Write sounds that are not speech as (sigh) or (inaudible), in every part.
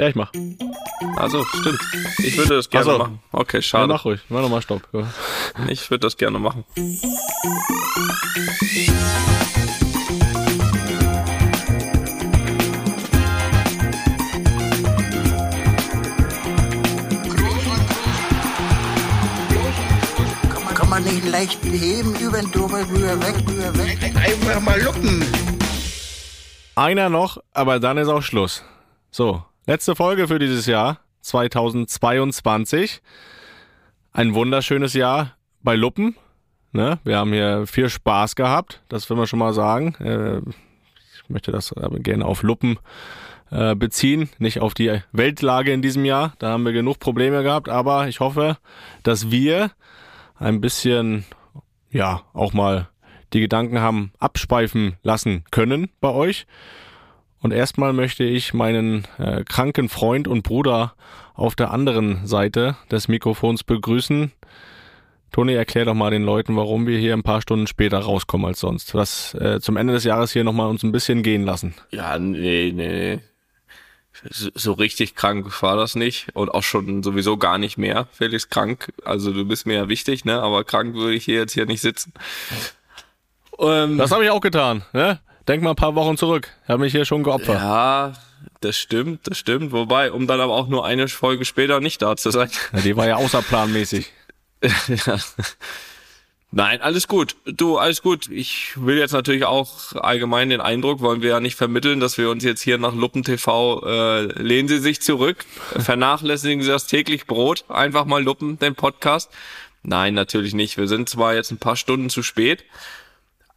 Ja, ich mach. Also, stimmt. Ich würde das gerne so. machen. Okay, Ja, schade. mach ruhig. Mach nochmal Stopp. Ja. Ich würde das gerne machen. Kann man nicht leicht heben, über den rüber, weg, rüber, weg. Einfach mal luppen. Einer noch, aber dann ist auch Schluss. So, letzte Folge für dieses Jahr, 2022. Ein wunderschönes Jahr bei Luppen. Ne? Wir haben hier viel Spaß gehabt, das will man schon mal sagen. Äh, ich möchte das gerne auf Luppen äh, beziehen, nicht auf die Weltlage in diesem Jahr. Da haben wir genug Probleme gehabt, aber ich hoffe, dass wir ein bisschen, ja, auch mal die Gedanken haben abschweifen lassen können bei euch. Und erstmal möchte ich meinen äh, kranken Freund und Bruder auf der anderen Seite des Mikrofons begrüßen. Toni, erklär doch mal den Leuten, warum wir hier ein paar Stunden später rauskommen als sonst. Das äh, zum Ende des Jahres hier nochmal uns ein bisschen gehen lassen. Ja, nee, nee. So so richtig krank war das nicht und auch schon sowieso gar nicht mehr. Felix krank, also du bist mir ja wichtig, ne? Aber krank würde ich hier jetzt hier nicht sitzen. Ähm, Das habe ich auch getan. Ne? Denk mal ein paar Wochen zurück. Ich habe mich hier schon geopfert. ja, das stimmt, das stimmt. Wobei, um dann aber auch nur eine Folge später nicht da zu sein. Ja, die war ja außerplanmäßig. (laughs) ja. Nein, alles gut. Du, alles gut. Ich will jetzt natürlich auch allgemein den Eindruck, wollen wir ja nicht vermitteln, dass wir uns jetzt hier nach Luppen TV äh, lehnen Sie sich zurück, vernachlässigen Sie das täglich Brot, einfach mal Luppen, den Podcast. Nein, natürlich nicht. Wir sind zwar jetzt ein paar Stunden zu spät,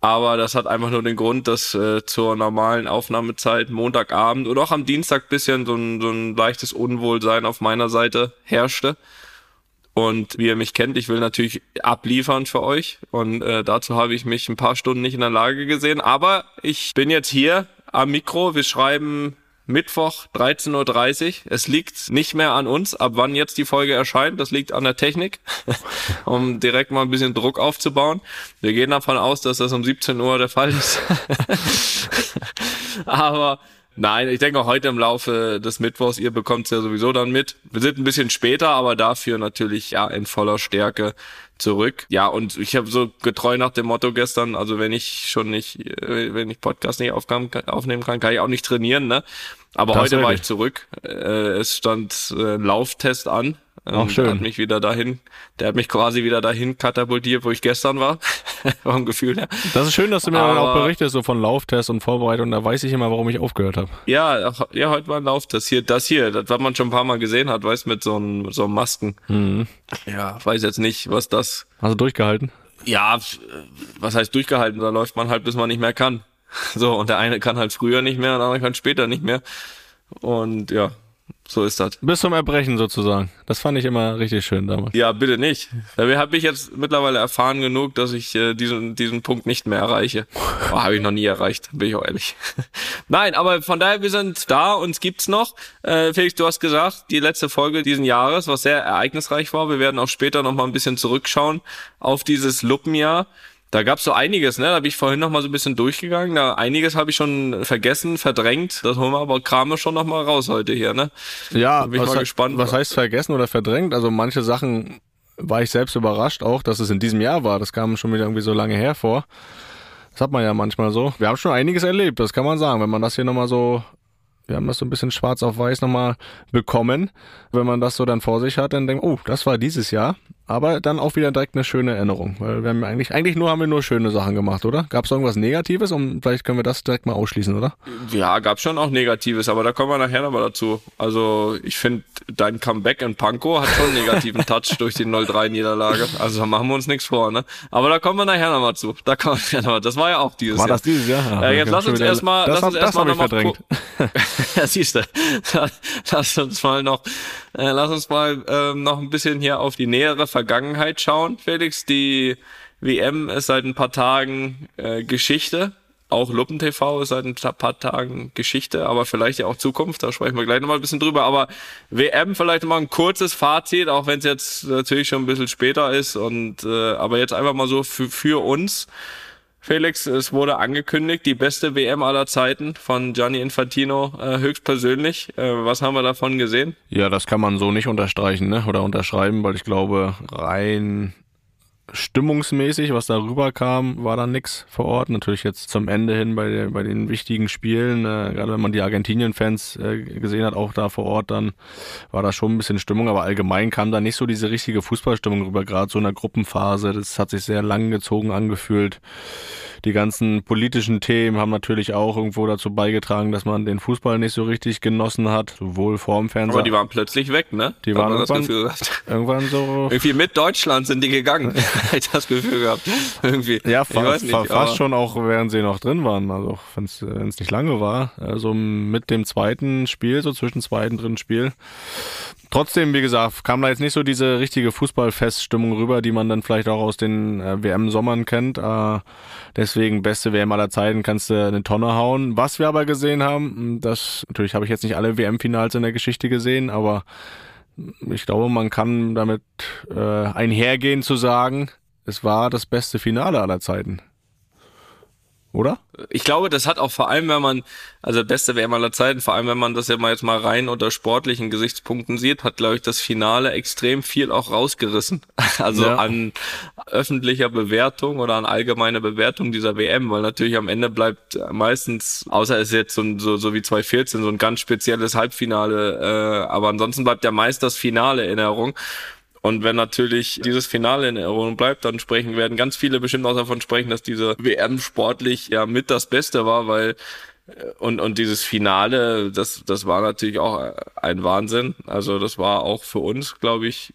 aber das hat einfach nur den Grund, dass äh, zur normalen Aufnahmezeit Montagabend oder auch am Dienstag bisschen so ein, so ein leichtes Unwohlsein auf meiner Seite herrschte. Und wie ihr mich kennt, ich will natürlich abliefern für euch. Und äh, dazu habe ich mich ein paar Stunden nicht in der Lage gesehen. Aber ich bin jetzt hier am Mikro. Wir schreiben Mittwoch 13.30 Uhr. Es liegt nicht mehr an uns, ab wann jetzt die Folge erscheint. Das liegt an der Technik, (laughs) um direkt mal ein bisschen Druck aufzubauen. Wir gehen davon aus, dass das um 17 Uhr der Fall ist. (laughs) Aber Nein, ich denke heute im Laufe des Mittwochs, ihr bekommt es ja sowieso dann mit. Wir sind ein bisschen später, aber dafür natürlich ja in voller Stärke zurück. Ja, und ich habe so getreu nach dem Motto gestern, also wenn ich schon nicht, äh, wenn ich Podcast nicht aufnehmen kann, kann ich auch nicht trainieren, ne? Aber Das heute war ich zurück. Äh, es stand äh, Lauftest an. Auch Und schön. Hat mich wieder dahin, der hat mich quasi wieder dahin katapultiert, wo ich gestern war. (laughs) Vom Gefühl her. Das ist schön, dass du mir dann auch Aber- berichtest, so von Lauftests und Vorbereitung. Da weiß ich immer, warum ich aufgehört habe. Ja, ach, ja, heute war ein Lauf. Das hier, das hier, das, was man schon ein paar Mal gesehen hat, weißt mit so einem so einem Masken. Mhm. Ja, weiß jetzt nicht, was das. Also durchgehalten. Ja, was heißt durchgehalten? Da läuft man halt, bis man nicht mehr kann. (laughs) So, und der eine kann halt früher nicht mehr der andere kann später nicht mehr. Und ja, so ist das. Bis zum Erbrechen sozusagen. Das fand ich immer richtig schön damals. Ja, bitte nicht. Da habe ich jetzt mittlerweile erfahren genug, dass ich äh, diesen, diesen Punkt nicht mehr erreiche. Oh, habe ich noch nie erreicht, bin ich auch ehrlich. (laughs) Nein, aber von daher, wir sind da, uns gibt's noch. Äh, Felix, du hast gesagt, die letzte Folge diesen Jahres, was sehr ereignisreich war. Wir werden auch später noch mal ein bisschen zurückschauen auf dieses Luppenjahr. Da gab's so einiges, ne? Da bin ich vorhin noch mal so ein bisschen durchgegangen. Da einiges habe ich schon vergessen, verdrängt. Das holen wir aber kramen schon noch mal raus heute hier, ne? Ja, bin ich was, mal gespannt. was heißt vergessen oder verdrängt? Also manche Sachen war ich selbst überrascht auch, dass es in diesem Jahr war. Das kam schon wieder irgendwie so lange her vor. Das hat man ja manchmal so. Wir haben schon einiges erlebt, das kann man sagen. Wenn man das hier nochmal so, wir haben das so ein bisschen schwarz auf weiß nochmal bekommen. Wenn man das so dann vor sich hat, dann denkt, oh, das war dieses Jahr. Aber dann auch wieder direkt eine schöne Erinnerung. Weil wir haben eigentlich, eigentlich nur haben wir nur schöne Sachen gemacht, oder? Gab es irgendwas Negatives? Und vielleicht können wir das direkt mal ausschließen, oder? Ja, gab schon auch Negatives, aber da kommen wir nachher nochmal dazu. Also ich finde, dein Comeback in Pankow hat schon einen negativen (laughs) Touch durch die 0-3-Niederlage. Also da machen wir uns nichts vor, ne? Aber da kommen wir nachher nochmal zu. Da kommen wir noch mal. Das war ja auch dieses War Jahr. das dieses Jahr? Äh, jetzt lass uns erstmal, lass uns erstmal hab ich noch mal verdrängt. gu- (laughs) ja, siehst du. (laughs) Lass uns mal noch, äh, lass uns mal ähm, noch ein bisschen hier auf die nähere Vergangenheit schauen, Felix. Die WM ist seit ein paar Tagen äh, Geschichte. Auch Luppen TV ist seit ein paar Tagen Geschichte, aber vielleicht ja auch Zukunft. Da sprechen wir gleich nochmal ein bisschen drüber. Aber WM vielleicht mal ein kurzes Fazit, auch wenn es jetzt natürlich schon ein bisschen später ist. Und äh, aber jetzt einfach mal so für, für uns Felix, es wurde angekündigt, die beste WM aller Zeiten von Gianni Infantino äh, höchstpersönlich. Äh, was haben wir davon gesehen? Ja, das kann man so nicht unterstreichen ne? oder unterschreiben, weil ich glaube, rein stimmungsmäßig, was darüber kam, war da nix vor Ort. Natürlich jetzt zum Ende hin bei, der, bei den wichtigen Spielen, äh, gerade wenn man die Argentinien-Fans äh, gesehen hat, auch da vor Ort, dann war da schon ein bisschen Stimmung, aber allgemein kam da nicht so diese richtige Fußballstimmung rüber, gerade so in der Gruppenphase. Das hat sich sehr lang gezogen angefühlt. Die ganzen politischen Themen haben natürlich auch irgendwo dazu beigetragen, dass man den Fußball nicht so richtig genossen hat, sowohl vorm Fernseher. Aber die waren plötzlich weg, ne? Die waren irgendwann, irgendwann so. Irgendwie mit Deutschland sind die gegangen. (laughs) ich (laughs) das Gefühl gehabt. Irgendwie. Ja, fa nicht, fa fast schon auch, während sie noch drin waren. Also wenn es nicht lange war. Also mit dem zweiten Spiel, so zwischen zweiten dritten Spiel. Trotzdem, wie gesagt, kam da jetzt nicht so diese richtige Fußballfeststimmung rüber, die man dann vielleicht auch aus den äh, WM-Sommern kennt. Äh, deswegen beste WM aller Zeiten kannst du eine Tonne hauen. Was wir aber gesehen haben, das natürlich habe ich jetzt nicht alle WM-Finals in der Geschichte gesehen, aber ich glaube, man kann damit äh, einhergehen zu sagen, es war das beste Finale aller Zeiten oder? Ich glaube, das hat auch vor allem, wenn man, also beste WM aller Zeiten, vor allem wenn man das ja mal jetzt mal rein unter sportlichen Gesichtspunkten sieht, hat, glaube ich, das Finale extrem viel auch rausgerissen. (laughs) Also ja. an öffentlicher Bewertung oder an allgemeiner Bewertung dieser WM, weil natürlich am Ende bleibt meistens, außer es ist jetzt so, so, so wie 2014, so ein ganz spezielles Halbfinale, äh, aber ansonsten bleibt ja meist das Finale in Erinnerung. Und wenn natürlich dieses Finale in Erinnerung bleibt, dann sprechen werden ganz viele bestimmt auch davon sprechen, dass diese WM sportlich ja mit das Beste war, weil und, und dieses Finale, das, das war natürlich auch ein Wahnsinn. Also das war auch für uns, glaube ich,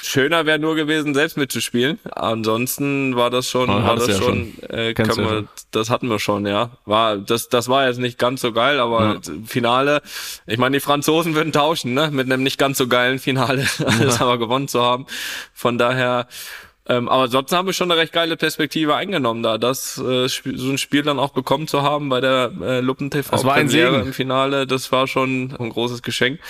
schöner wäre nur gewesen, selbst mitzuspielen. Ansonsten war das schon, war das ja schon, schon. Äh, können wir, ja das hatten wir schon, ja. War, das, das war jetzt nicht ganz so geil, aber ja. Finale, ich meine, die Franzosen würden tauschen, ne, mit einem nicht ganz so geilen Finale, (laughs) alles aber gewonnen zu haben. Von daher, ähm, aber sonst haben wir schon eine recht geile Perspektive eingenommen, da das äh, so ein Spiel dann auch bekommen zu haben bei der äh, Luppen TV das war ein Segen. im Finale. Das war schon ein großes Geschenk.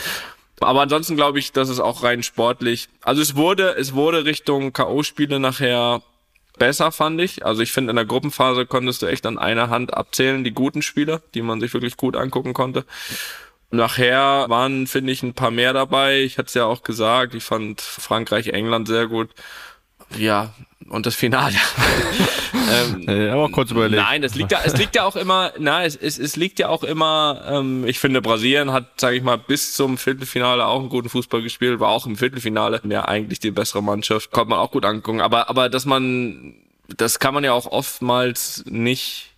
Aber ansonsten glaube ich, dass es auch rein sportlich. Also es wurde, es wurde Richtung K.O.-Spiele nachher besser, fand ich. Also ich finde, in der Gruppenphase konntest du echt an einer Hand abzählen, die guten Spiele, die man sich wirklich gut angucken konnte. Nachher waren, finde ich, ein paar mehr dabei. Ich hatte es ja auch gesagt, ich fand Frankreich, England sehr gut ja, und das Finale. (laughs) ähm, ja, aber kurz überlegt. Nein, es liegt ja, es liegt ja auch immer, na, es, es, es liegt ja auch immer, ähm, ich finde, Brasilien hat, sage ich mal, bis zum Viertelfinale auch einen guten Fußball gespielt, war auch im Viertelfinale ja eigentlich die bessere Mannschaft, konnte man auch gut angucken. Aber, aber dass man, das kann man ja auch oftmals nicht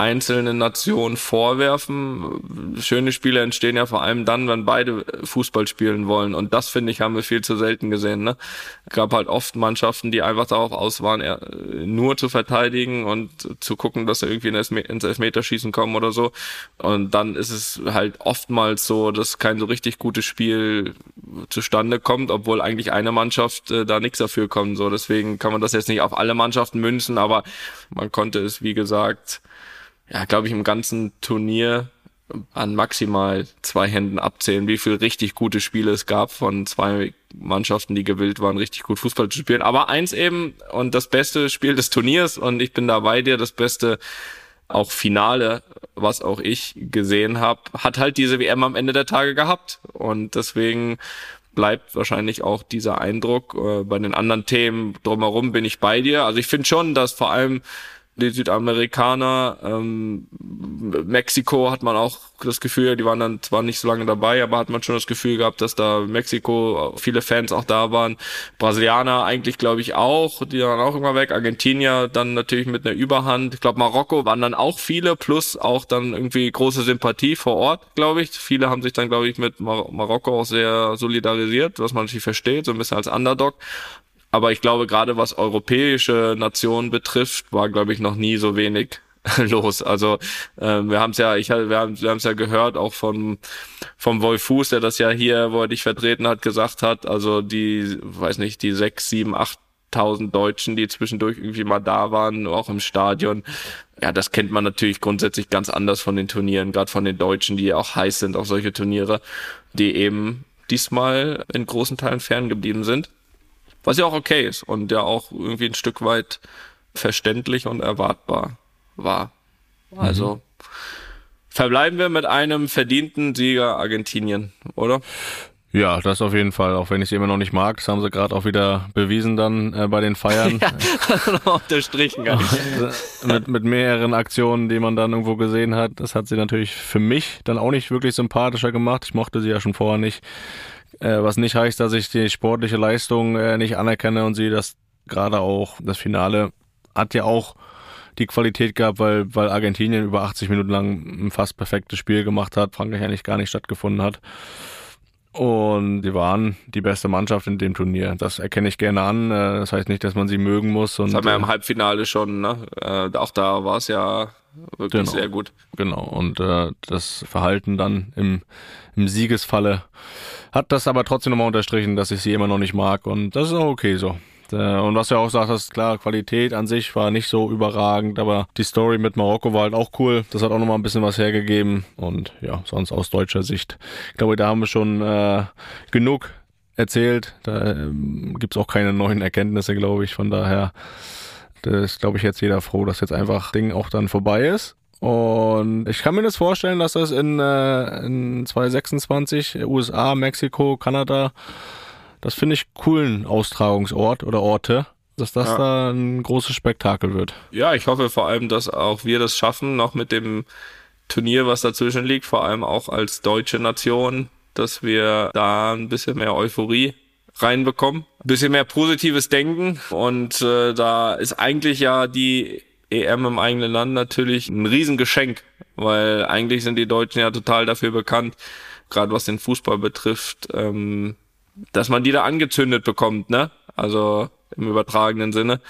einzelnen Nationen vorwerfen. Schöne Spiele entstehen ja vor allem dann, wenn beide Fußball spielen wollen. Und das, finde ich, haben wir viel zu selten gesehen. Ne? Es gab halt oft Mannschaften, die einfach darauf aus waren, nur zu verteidigen und zu gucken, dass sie irgendwie ins Elfmeterschießen kommen oder so. Und dann ist es halt oftmals so, dass kein so richtig gutes Spiel zustande kommt, obwohl eigentlich eine Mannschaft äh, da nichts dafür kommt. So, deswegen kann man das jetzt nicht auf alle Mannschaften münzen, aber man konnte es, wie gesagt, ja, glaube ich, im ganzen Turnier an maximal zwei Händen abzählen, wie viel richtig gute Spiele es gab von zwei Mannschaften, die gewillt waren, richtig gut Fußball zu spielen. Aber eins eben und das beste Spiel des Turniers und ich bin da bei dir, das beste auch Finale, was auch ich gesehen habe, hat halt diese WM am Ende der Tage gehabt und deswegen bleibt wahrscheinlich auch dieser Eindruck. Äh, bei den anderen Themen drumherum bin ich bei dir. Also ich finde schon, dass vor allem die Südamerikaner. Ähm, Mexiko hat man auch das Gefühl, die waren dann zwar nicht so lange dabei, aber hat man schon das Gefühl gehabt, dass da Mexiko viele Fans auch da waren. Brasilianer eigentlich, glaube ich, auch, die waren auch immer weg. Argentinier dann natürlich mit einer Überhand. Ich glaube, Marokko waren dann auch viele, plus auch dann irgendwie große Sympathie vor Ort, glaube ich. Viele haben sich dann, glaube ich, mit Mar Marokko auch sehr solidarisiert, was man natürlich versteht, so ein bisschen als Underdog. Aber ich glaube, gerade was europäische Nationen betrifft, war, glaube ich, noch nie so wenig (laughs) los. Also äh, wir haben es ja, ich wir haben wir haben es ja gehört auch von vom Wolf Fuß, der das ja hier, wo er dich vertreten hat, gesagt hat. Also die, weiß nicht, die sechs, sieben, achttausend Deutschen, die zwischendurch irgendwie mal da waren, auch im Stadion. Ja, das kennt man natürlich grundsätzlich ganz anders von den Turnieren, gerade von den Deutschen, die ja auch heiß sind auf solche Turniere, die eben diesmal in großen Teilen ferngeblieben sind was ja auch okay ist und ja auch irgendwie ein Stück weit verständlich und erwartbar war. Also mhm. verbleiben wir mit einem verdienten Sieger Argentinien, oder? Ja, das auf jeden Fall, auch wenn ich sie immer noch nicht mag. Das haben sie gerade auch wieder bewiesen dann äh, bei den Feiern. (laughs) ja, unterstrichen. Gar (laughs) nicht. mit, mit mehreren Aktionen, die man dann irgendwo gesehen hat. Das hat sie natürlich für mich dann auch nicht wirklich sympathischer gemacht. Ich mochte sie ja schon vorher nicht. Äh, was nicht heißt, dass ich die sportliche Leistung äh, nicht anerkenne und sie das gerade auch, das Finale hat ja auch die Qualität gehabt, weil, weil Argentinien über 80 Minuten lang ein fast perfektes Spiel gemacht hat, Frankreich eigentlich gar nicht stattgefunden hat. Und die waren die beste Mannschaft in dem Turnier. Das erkenne ich gerne an. Äh, das heißt nicht, dass man sie mögen muss. Und, das haben wir im äh, Halbfinale schon. Ne? Auch da war es ja wirklich genau, sehr gut. Genau. Und äh, das Verhalten dann im, im Siegesfalle hat das aber trotzdem nochmal unterstrichen, dass ich sie immer noch nicht mag. Und das ist auch okay so. Äh, und was du auch sagst, klar, Qualität an sich war nicht so überragend, aber die Story mit Marokko war halt auch cool. Das hat auch nochmal ein bisschen was hergegeben. Und ja, sonst aus deutscher Sicht, ich glaube, da haben wir schon äh, genug erzählt. Da ähm, gibt's auch keine neuen Erkenntnisse, glaube ich. Von daher ist, glaube ich, jetzt jeder froh, dass jetzt einfach Ding auch dann vorbei ist. Und ich kann mir das vorstellen, dass das in, äh, in 2026 USA, Mexiko, Kanada das finde ich coolen Austragungsort oder Orte, dass das ja. da ein großes Spektakel wird. Ja, ich hoffe vor allem, dass auch wir das schaffen, noch mit dem Turnier, was dazwischen liegt, vor allem auch als deutsche Nation, dass wir da ein bisschen mehr Euphorie reinbekommen, ein bisschen mehr positives Denken und äh, da ist eigentlich ja die EM im eigenen Land natürlich ein Riesengeschenk, weil eigentlich sind die Deutschen ja total dafür bekannt, gerade was den Fußball betrifft, ähm, dass man die da angezündet bekommt, ne? Also im übertragenen Sinne,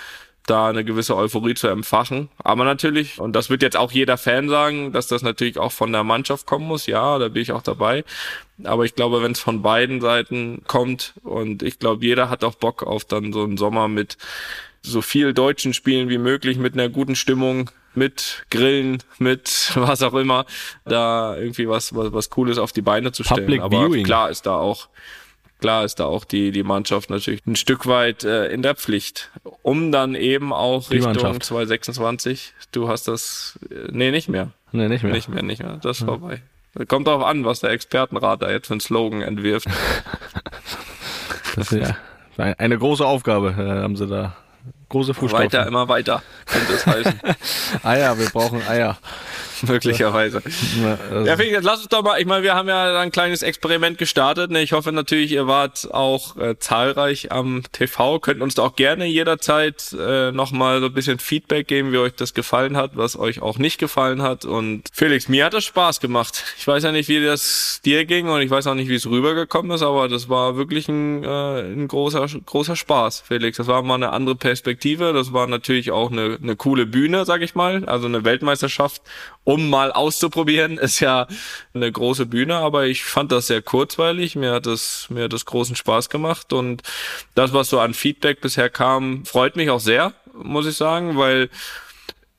da eine gewisse Euphorie zu empfachen. Aber natürlich, und das wird jetzt auch jeder Fan sagen, dass das natürlich auch von der Mannschaft kommen muss. Ja, da bin ich auch dabei. Aber ich glaube, wenn es von beiden Seiten kommt und ich glaube, jeder hat auch Bock auf dann so einen Sommer mit so viel deutschen Spielen wie möglich, mit einer guten Stimmung, mit Grillen, mit (laughs) was auch immer, da irgendwie was, was, was Cooles auf die Beine zu stellen. Public Aber Viewing. klar ist da auch klar ist da auch die, die Mannschaft natürlich ein Stück weit äh, in der Pflicht, um dann eben auch die Richtung Mannschaft. 2026, du hast das, äh, nee, nicht mehr. Nee, nicht mehr. Nicht mehr, nicht mehr, das ist ja. vorbei. Kommt darauf an, was der Expertenrat da jetzt für einen Slogan entwirft. (laughs) das ist ja eine große Aufgabe, äh, haben sie da große Fußstapfen. Weiter, immer weiter, könnte es heißen. (laughs) Eier, wir brauchen Eier. (laughs) Möglicherweise. Ja, also. ja Felix, lass uns doch mal, ich meine, wir haben ja ein kleines Experiment gestartet. Ne? Ich hoffe natürlich, ihr wart auch äh, zahlreich am TV. Könnt uns da auch gerne jederzeit äh, nochmal so ein bisschen Feedback geben, wie euch das gefallen hat, was euch auch nicht gefallen hat. Und Felix, mir hat das Spaß gemacht. Ich weiß ja nicht, wie das dir ging und ich weiß auch nicht, wie es rübergekommen ist, aber das war wirklich ein, äh, ein großer, großer Spaß, Felix. Das war mal eine andere Perspektive. Das war natürlich auch eine, eine coole Bühne, sag ich mal. Also eine Weltmeisterschaft, um mal auszuprobieren, ist ja eine große Bühne, aber ich fand das sehr kurzweilig. Mir hat das, mir hat das großen Spaß gemacht und das, was so an Feedback bisher kam, freut mich auch sehr, muss ich sagen, weil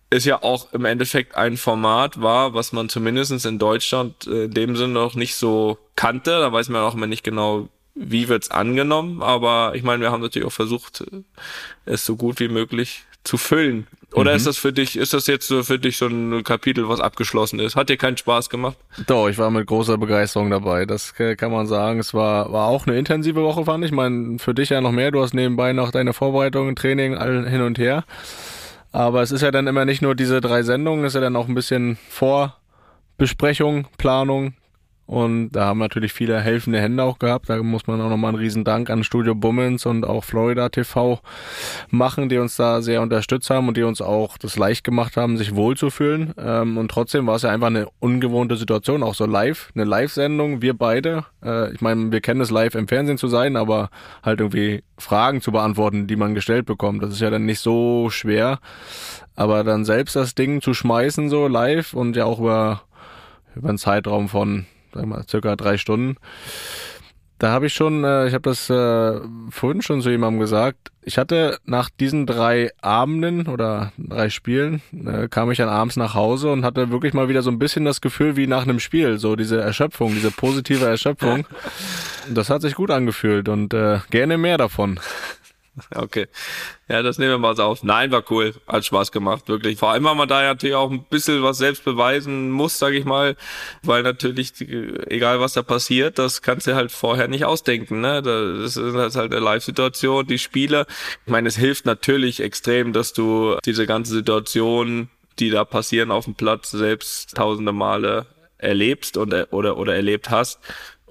es ja auch im Endeffekt ein Format war, was man zumindestens in Deutschland äh, in dem Sinne noch nicht so kannte. Da weiß man auch immer nicht genau, wie wird's angenommen, aber ich meine, wir haben natürlich auch versucht, es so gut wie möglich zu füllen. Oder mhm. ist das für dich, ist das jetzt so für dich so ein Kapitel, was abgeschlossen ist? Hat dir keinen Spaß gemacht? Doch, ich war mit großer Begeisterung dabei. Das kann man sagen. Es war, war auch eine intensive Woche, fand ich. ich meine, für dich ja noch mehr. Du hast nebenbei noch deine Vorbereitungen, Training, all hin und her. Aber es ist ja dann immer nicht nur diese drei Sendungen, es ist ja dann auch ein bisschen Vorbesprechung, Planung, und da haben natürlich viele helfende Hände auch gehabt. Da muss man auch nochmal einen riesen Dank an Studio Bummens und auch Florida TV machen, die uns da sehr unterstützt haben und die uns auch das leicht gemacht haben, sich wohlzufühlen. Ähm, und trotzdem war es ja einfach eine ungewohnte Situation, auch so live, eine Live-Sendung, wir beide. Äh, ich meine, wir kennen es live im Fernsehen zu sein, aber halt irgendwie Fragen zu beantworten, die man gestellt bekommt. Das ist ja dann nicht so schwer. Aber dann selbst das Ding zu schmeißen, so live und ja auch über, über einen Zeitraum von sag mal, circa drei Stunden. Da habe ich schon, äh, ich habe das äh, vorhin schon zu jemandem gesagt, ich hatte nach diesen drei Abenden oder drei Spielen, äh, kam ich dann abends nach Hause und hatte wirklich mal wieder so ein bisschen das Gefühl wie nach einem Spiel, so diese Erschöpfung, diese positive Erschöpfung. (laughs) Das hat sich gut angefühlt und äh, gerne mehr davon. (laughs) Okay. Ja, das nehmen wir mal so auf. Nein, war cool. Hat Spaß gemacht, wirklich. Vor allem, weil man da ja natürlich auch ein bisschen was selbst beweisen muss, sage ich mal. Weil natürlich, egal was da passiert, das kannst du halt vorher nicht ausdenken. Ne? Das ist halt eine Live-Situation, die Spiele. Ich meine, es hilft natürlich extrem, dass du diese ganze Situation, die da passieren auf dem Platz, selbst tausende Male erlebst und oder oder erlebt hast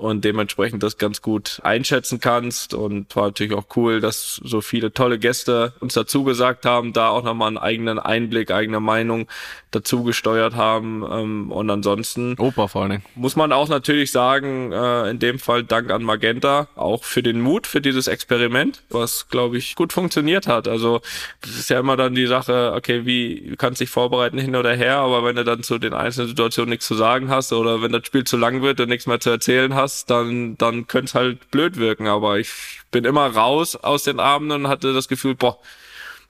und dementsprechend das ganz gut einschätzen kannst. Und war natürlich auch cool, dass so viele tolle Gäste uns dazu gesagt haben, da auch nochmal einen eigenen Einblick, eigene Meinung dazu gesteuert haben. Ähm, und ansonsten Opa vor allen Dingen. muss man auch natürlich sagen, äh, in dem Fall Dank an Magenta, auch für den Mut für dieses Experiment, was, glaube ich, gut funktioniert hat. Also das ist ja immer dann die Sache, okay, wie kannst du dich vorbereiten hin oder her, aber wenn du dann zu den einzelnen Situationen nichts zu sagen hast oder wenn das Spiel zu lang wird und nichts mehr zu erzählen hast, dann, dann könnte es halt blöd wirken. Aber ich bin immer raus aus den Abenden und hatte das Gefühl, boah,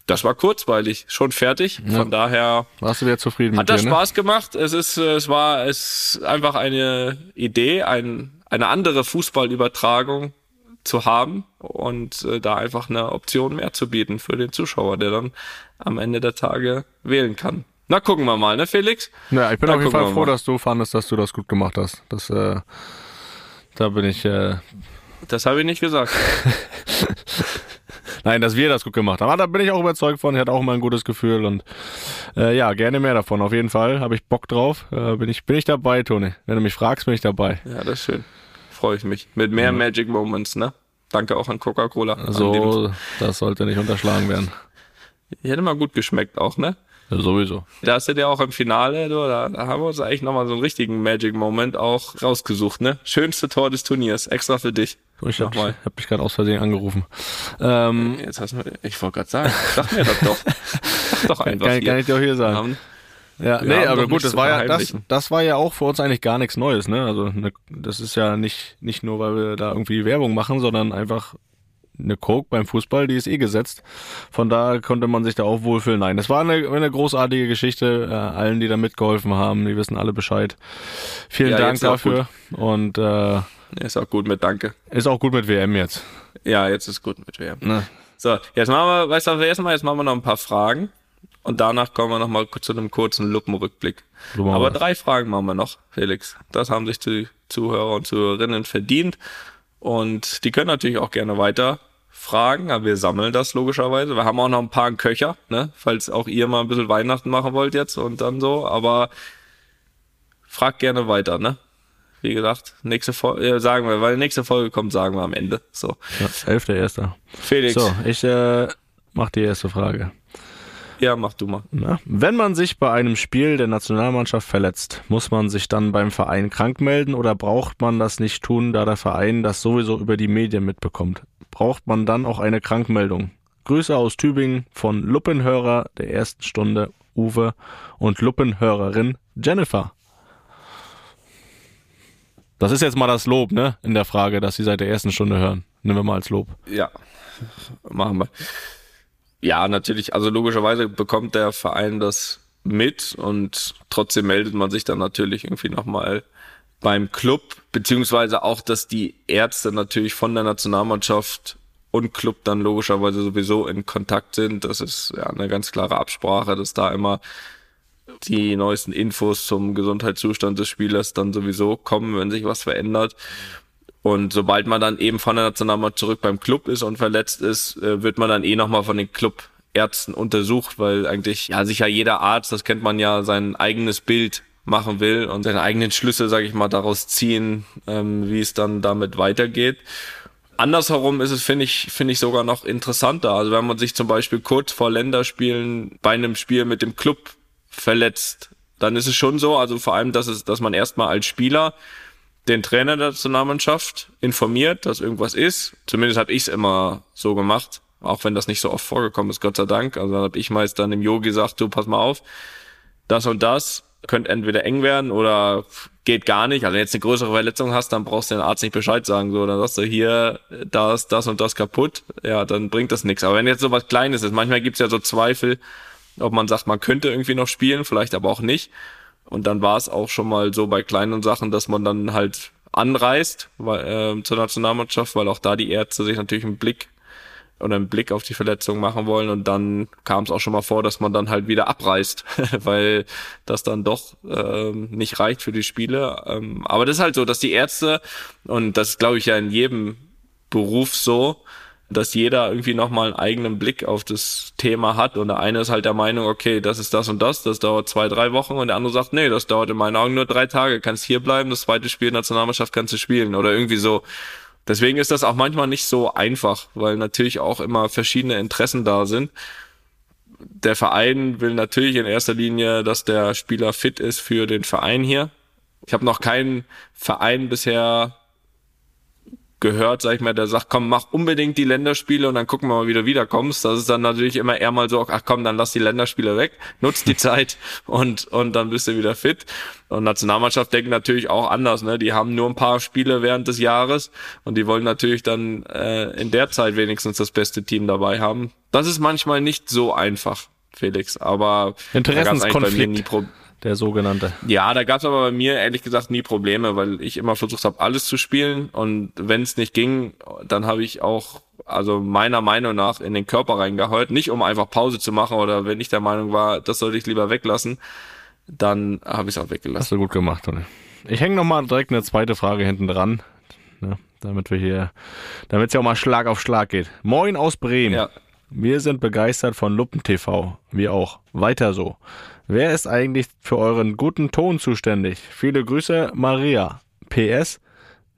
das war kurzweilig, schon fertig. Ja. Von daher Warst du wieder zufrieden hat mit das dir, ne? Spaß gemacht. Es ist, es war, es einfach eine Idee, ein, eine andere Fußballübertragung zu haben und äh, da einfach eine Option mehr zu bieten für den Zuschauer, der dann am Ende der Tage wählen kann. Na, gucken wir mal, ne, Felix? Ja, ich bin Da auf jeden Fall froh, dass du fandest, dass du das gut gemacht hast. Das, äh, da bin ich, äh, Das habe ich nicht gesagt. (laughs) nein, dass wir das gut gemacht haben. Aber da bin ich auch überzeugt von. Ich hatte auch immer ein gutes Gefühl und äh, ja, gerne mehr davon. Auf jeden Fall habe ich Bock drauf. Äh, bin ich, bin ich dabei, Toni. Wenn du mich fragst, bin ich dabei. Ja, das ist schön. Freue ich mich. Mit mehr Magic Moments, ne? Danke auch an Coca-Cola. So, das sollte nicht unterschlagen werden. Die hätte mal gut geschmeckt auch, ne? Ja, sowieso. Da hast du dir auch im Finale, du, da, da haben wir uns eigentlich nochmal so einen richtigen Magic Moment auch rausgesucht, ne? Schönste Tor des Turniers, extra für dich. Ich hab, Nochmal. hab dich gerade aus Versehen angerufen. Ähm, Jetzt hast du, ich wollte gerade sagen, sag mir das doch. Sag doch (laughs) einfach kann, hier. kann ich dir auch hier sagen. Haben- Ja, nee, aber gut, das war ja das, das war ja auch für uns eigentlich gar nichts Neues, ne? Also ne, das ist ja nicht nicht nur, weil wir da irgendwie Werbung machen, sondern einfach eine Coke beim Fußball, die ist eh gesetzt. Von da konnte man sich da auch wohlfühlen. Nein, das war eine, eine großartige Geschichte. Äh, allen, die da mitgeholfen haben, die wissen alle Bescheid. Vielen Ja, Dank dafür. Und äh, Ist auch gut mit Danke. ist auch gut mit WM jetzt. Ja, jetzt ist gut mit WM. Ne? So, jetzt machen wir, weißt du, erstmal, jetzt machen wir noch ein paar Fragen. Und danach kommen wir noch mal zu einem kurzen Luppenrückblick. So Aber drei Fragen machen wir noch, Felix. Das haben sich die Zuhörer und Zuhörerinnen verdient. Und die können natürlich auch gerne weiter fragen, aber wir sammeln das logischerweise. Wir haben auch noch ein paar Köcher, ne? falls auch ihr mal ein bisschen Weihnachten machen wollt jetzt und dann so. Aber fragt gerne weiter, ne? Wie gesagt, nächste Folge, äh, sagen wir, weil nächste Folge kommt, sagen wir am Ende. So. Ja, elfter erster. Felix, So, ich äh, mach die erste Frage. ja, mach du mal. Na, wenn man sich bei einem Spiel der Nationalmannschaft verletzt, muss man sich dann beim Verein krank melden oder braucht man das nicht tun, da der Verein das sowieso über die Medien mitbekommt? Braucht man dann auch eine Krankmeldung? Grüße aus Tübingen von Luppenhörer der ersten Stunde Uwe und Luppenhörerin Jennifer. Das ist jetzt mal das Lob, ne? In der Frage, dass Sie seit der ersten Stunde hören. Nehmen wir mal als Lob. Ja, machen wir. Ja, natürlich. Also logischerweise bekommt der Verein das mit und trotzdem meldet man sich dann natürlich irgendwie nochmal beim Club, beziehungsweise auch, dass die Ärzte natürlich von der Nationalmannschaft und Club dann logischerweise sowieso in Kontakt sind. Das ist ja eine ganz klare Absprache, dass da immer die neuesten Infos zum Gesundheitszustand des Spielers dann sowieso kommen, wenn sich was verändert. Und sobald man dann eben von der Nationalmannschaft zurück beim Club ist und verletzt ist, äh, wird man dann eh nochmal von den Clubärzten untersucht, weil eigentlich ja sicher jeder Arzt, das kennt man ja, sein eigenes Bild machen will und seine eigenen Schlüsse, sage ich mal, daraus ziehen, ähm, wie es dann damit weitergeht. Andersherum ist es, finde ich, finde ich sogar noch interessanter. Also wenn man sich zum Beispiel kurz vor Länderspielen bei einem Spiel mit dem Club verletzt, dann ist es schon so, also vor allem, dass es, dass man erstmal als Spieler den Trainer der Nationalmannschaft informiert, dass irgendwas ist. Zumindest habe ich es immer so gemacht, auch wenn das nicht so oft vorgekommen ist, Gott sei Dank. Also habe ich meist dann dem Jo gesagt, du pass mal auf, das und das könnte entweder eng werden oder geht gar nicht. Also wenn du jetzt eine größere Verletzung hast, dann brauchst du den Arzt nicht Bescheid sagen. So, dann sagst du hier, da ist das und das kaputt. Ja, dann bringt das nichts. Aber wenn jetzt so was Kleines ist, manchmal gibt's ja so Zweifel, ob man sagt, man könnte irgendwie noch spielen, vielleicht aber auch nicht. Und dann war es auch schon mal so bei kleinen Sachen, dass man dann halt anreist weil, äh, zur Nationalmannschaft, weil auch da die Ärzte sich natürlich einen Blick oder einen Blick auf die Verletzung machen wollen. Und dann kam es auch schon mal vor, dass man dann halt wieder abreißt, (laughs) weil das dann doch ähm, nicht reicht für die Spiele. Ähm, aber das ist halt so, dass die Ärzte und das glaube ich ja in jedem Beruf so, dass jeder irgendwie nochmal einen eigenen Blick auf das Thema hat. Und der eine ist halt der Meinung, okay, das ist das und das, das dauert zwei, drei Wochen. Und der andere sagt, nee, das dauert in meinen Augen nur drei Tage, kannst hier bleiben, das zweite Spiel Nationalmannschaft kannst du spielen. Oder irgendwie so. Deswegen ist das auch manchmal nicht so einfach, weil natürlich auch immer verschiedene Interessen da sind. Der Verein will natürlich in erster Linie, dass der Spieler fit ist für den Verein hier. Ich habe noch keinen Verein bisher gehört, sag ich mal, der sagt, komm, mach unbedingt die Länderspiele und dann gucken wir mal, wie du wiederkommst. Das ist dann natürlich immer eher mal so, ach komm, dann lass die Länderspiele weg, nutz die (laughs) Zeit und, und dann bist du wieder fit. Und Nationalmannschaft denkt natürlich auch anders, ne? Die haben nur ein paar Spiele während des Jahres und die wollen natürlich dann äh, in der Zeit wenigstens das beste Team dabei haben. Das ist manchmal nicht so einfach, Felix, aber Interessenskonflikt der sogenannte. Ja, da gab es aber bei mir ehrlich gesagt nie Probleme, weil ich immer versucht habe, alles zu spielen. Und wenn es nicht ging, dann habe ich auch, also meiner Meinung nach, in den Körper reingeheult. Nicht um einfach Pause zu machen oder wenn ich der Meinung war, das sollte ich lieber weglassen, dann habe ich es auch weggelassen. Hast du gut gemacht, Tony. Ich hänge nochmal direkt eine zweite Frage hinten dran, ne, damit wir hier, damit es ja auch mal Schlag auf Schlag geht. Moin aus Bremen. Ja. Wir sind begeistert von Luppen TV. Wir auch. Weiter so. Wer ist eigentlich für euren guten Ton zuständig? Viele Grüße, Maria. PS,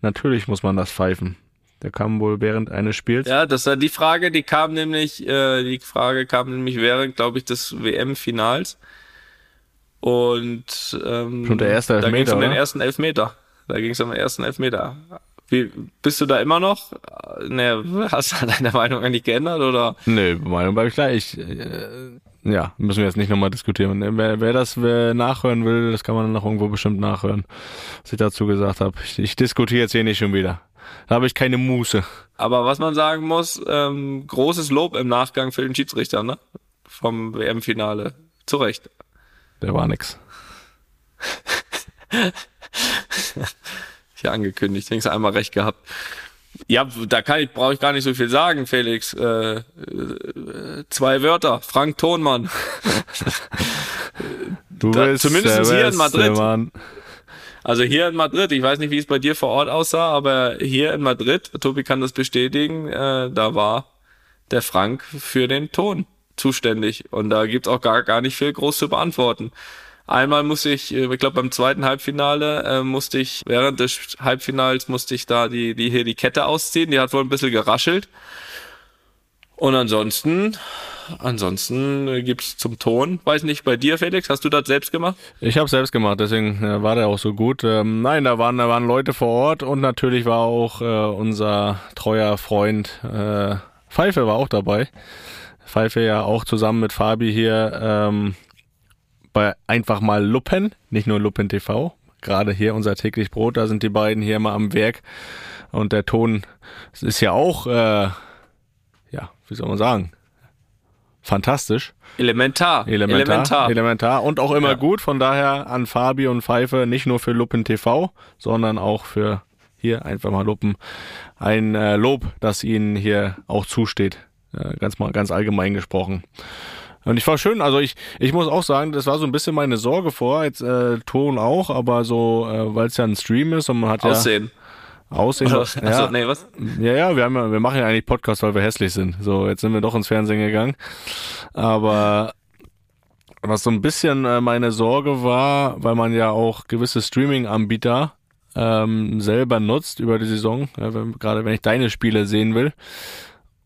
natürlich muss man das pfeifen. Der kam wohl während eines Spiels. Ja, das war die Frage, die kam nämlich, äh, die Frage kam nämlich während, glaube ich, des WM-Finals. Und ähm, Schon der erste Elfmeter, da ging es um den ersten Elfmeter. Da ging es um den ersten Elfmeter. Wie, bist du da immer noch? Ne, hast du (laughs) deine Meinung eigentlich geändert oder? Nee, Meinung bleibe ich gleich. Äh, ja, müssen wir jetzt nicht nochmal diskutieren. Wer, wer das wer nachhören will, das kann man dann noch irgendwo bestimmt nachhören, was ich dazu gesagt habe. Ich, ich diskutiere jetzt hier nicht schon wieder. Da habe ich keine Muße. Aber was man sagen muss, ähm, großes Lob im Nachgang für den Schiedsrichter, ne? Vom WM-Finale. Zu Recht. Der war nix. (laughs) ich angekündigt, denkst du einmal recht gehabt. Ja, da kann ich, brauche ich gar nicht so viel sagen, Felix. Äh, äh, zwei Wörter. Frank Thonmann. (laughs) du da, bist zumindest hier in Madrid. Mann. Also hier in Madrid, ich weiß nicht, wie es bei dir vor Ort aussah, aber hier in Madrid, Tobi kann das bestätigen, äh, da war der Frank für den Ton zuständig. Und da gibt's auch gar, gar nicht viel groß zu beantworten. Einmal musste ich, äh, ich glaube beim zweiten Halbfinale äh, musste ich, während des Halbfinals musste ich da die, die hier die Kette ausziehen. Die hat wohl ein bisschen geraschelt. Und ansonsten, ansonsten äh, gibt's zum Ton, weiß nicht, bei dir, Felix, hast du das selbst gemacht? Ich habe selbst gemacht, deswegen äh, war der auch so gut. Ähm, nein, da waren, da waren Leute vor Ort und natürlich war auch äh, unser treuer Freund äh, Pfeife war auch dabei. Pfeife ja auch zusammen mit Fabi hier ähm, bei einfach mal Luppen, nicht nur Luppen TV. Gerade hier unser täglich Brot, da sind die beiden hier mal am Werk. Und der Ton ist ja auch, äh, ja, wie soll man sagen, fantastisch. Elementar. Elementar. Elementar. Elementar. Und auch immer ja. gut. Von daher an Fabi und Pfeife nicht nur für Luppen TV, sondern auch für hier einfach mal Luppen. Ein äh, Lob, das ihnen hier auch zusteht. Äh, ganz mal ganz allgemein gesprochen. Und ich war schön, also ich, ich muss auch sagen, das war so ein bisschen meine Sorge vor, jetzt äh, Ton auch, aber so, äh, weil es ja ein Stream ist und man hat Aussehen. ja Aussehen. Achso, ja, nee, was? Ja, ja, wir haben ja, wir machen ja eigentlich Podcast, weil wir hässlich sind. So, jetzt sind wir doch ins Fernsehen gegangen. Aber was so ein bisschen äh, meine Sorge war, weil man ja auch gewisse Streaming-Anbieter ähm, selber nutzt über die Saison, ja, wenn, gerade wenn ich deine Spiele sehen will,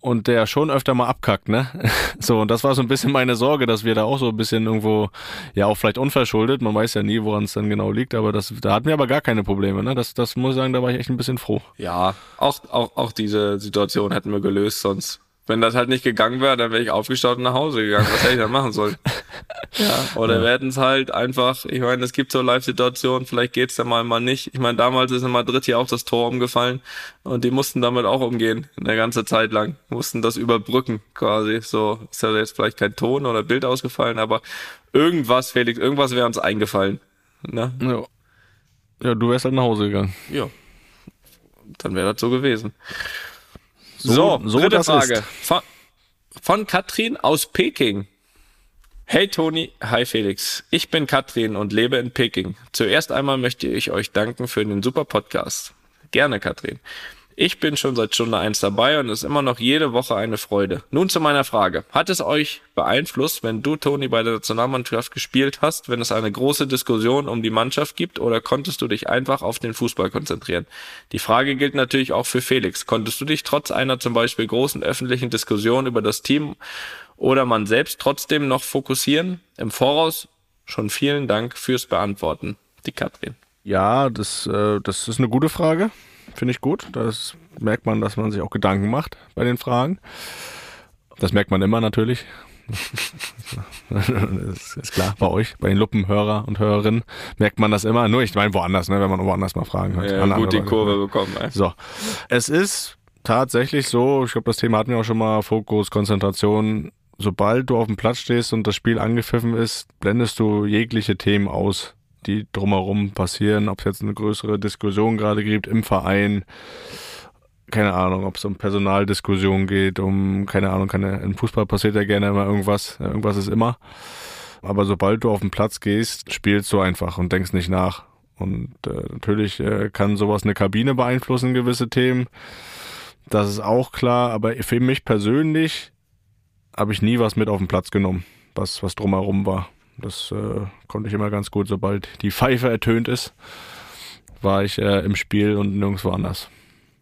und der schon öfter mal abkackt, ne? (laughs) So, und das war so ein bisschen meine Sorge, dass wir da auch so ein bisschen irgendwo, ja, auch vielleicht unverschuldet, man weiß ja nie, woran es dann genau liegt, aber das, da hatten wir aber gar keine Probleme, ne? Das, das muss ich sagen, da war ich echt ein bisschen froh. Ja, auch, auch, auch diese Situation hätten wir gelöst, sonst wenn das halt nicht gegangen wäre, dann wäre ich aufgestaut und nach Hause gegangen. Was hätte ich dann machen sollen? (laughs) ja, oder ja. wir hätten es halt einfach, ich meine, es gibt so Live-Situationen, vielleicht geht's dann mal, mal nicht. Ich meine, damals ist in Madrid hier auch das Tor umgefallen und die mussten damit auch umgehen, eine ganze Zeit lang. Mussten das überbrücken quasi. So ist ja jetzt vielleicht kein Ton oder Bild ausgefallen, aber irgendwas, Felix, irgendwas wäre uns eingefallen. Ne? Ja. ja, du wärst halt nach Hause gegangen. Ja. Dann wäre das so gewesen. So, so, dritte Frage. Von, von Katrin aus Peking. Hey Toni, hi Felix. Ich bin Katrin und lebe in Peking. Zuerst einmal möchte ich euch danken für den super Podcast. Gerne, Katrin. Ich bin schon seit Stunde eins dabei und es ist immer noch jede Woche eine Freude. Nun zu meiner Frage. Hat es euch beeinflusst, wenn du, Toni, bei der Nationalmannschaft gespielt hast, wenn es eine große Diskussion um die Mannschaft gibt oder konntest du dich einfach auf den Fußball konzentrieren? Die Frage gilt natürlich auch für Felix. Konntest du dich trotz einer zum Beispiel großen öffentlichen Diskussion über das Team oder man selbst trotzdem noch fokussieren? Im Voraus schon vielen Dank fürs Beantworten. Die Katrin. Ja, das, äh, das ist eine gute Frage. Finde ich gut. Das merkt man, dass man sich auch Gedanken macht bei den Fragen. Das merkt man immer natürlich. (laughs) das ist klar, bei euch, bei den Luppenhörer und Hörerinnen merkt man das immer. Nur ich meine woanders, ne, wenn man woanders mal Fragen hat. Ja, gut die Kurve bekommen. Ey. So, es ist tatsächlich so, ich glaube, das Thema hatten wir auch schon mal, Fokus, Konzentration. Sobald du auf dem Platz stehst und das Spiel angepfiffen ist, blendest du jegliche Themen aus die drumherum passieren, ob es jetzt eine größere Diskussion gerade gibt im Verein, keine Ahnung, ob es um Personaldiskussion geht, um, keine Ahnung, keine, im Fußball passiert ja gerne immer irgendwas, irgendwas ist immer. Aber sobald du auf den Platz gehst, spielst du einfach und denkst nicht nach. Und äh, natürlich äh, kann sowas eine Kabine beeinflussen, gewisse Themen. Das ist auch klar, aber für mich persönlich habe ich nie was mit auf den Platz genommen, was, was drumherum war. Das äh, konnte ich immer ganz gut. Sobald die Pfeife ertönt ist, war ich äh, im Spiel und nirgendwo anders.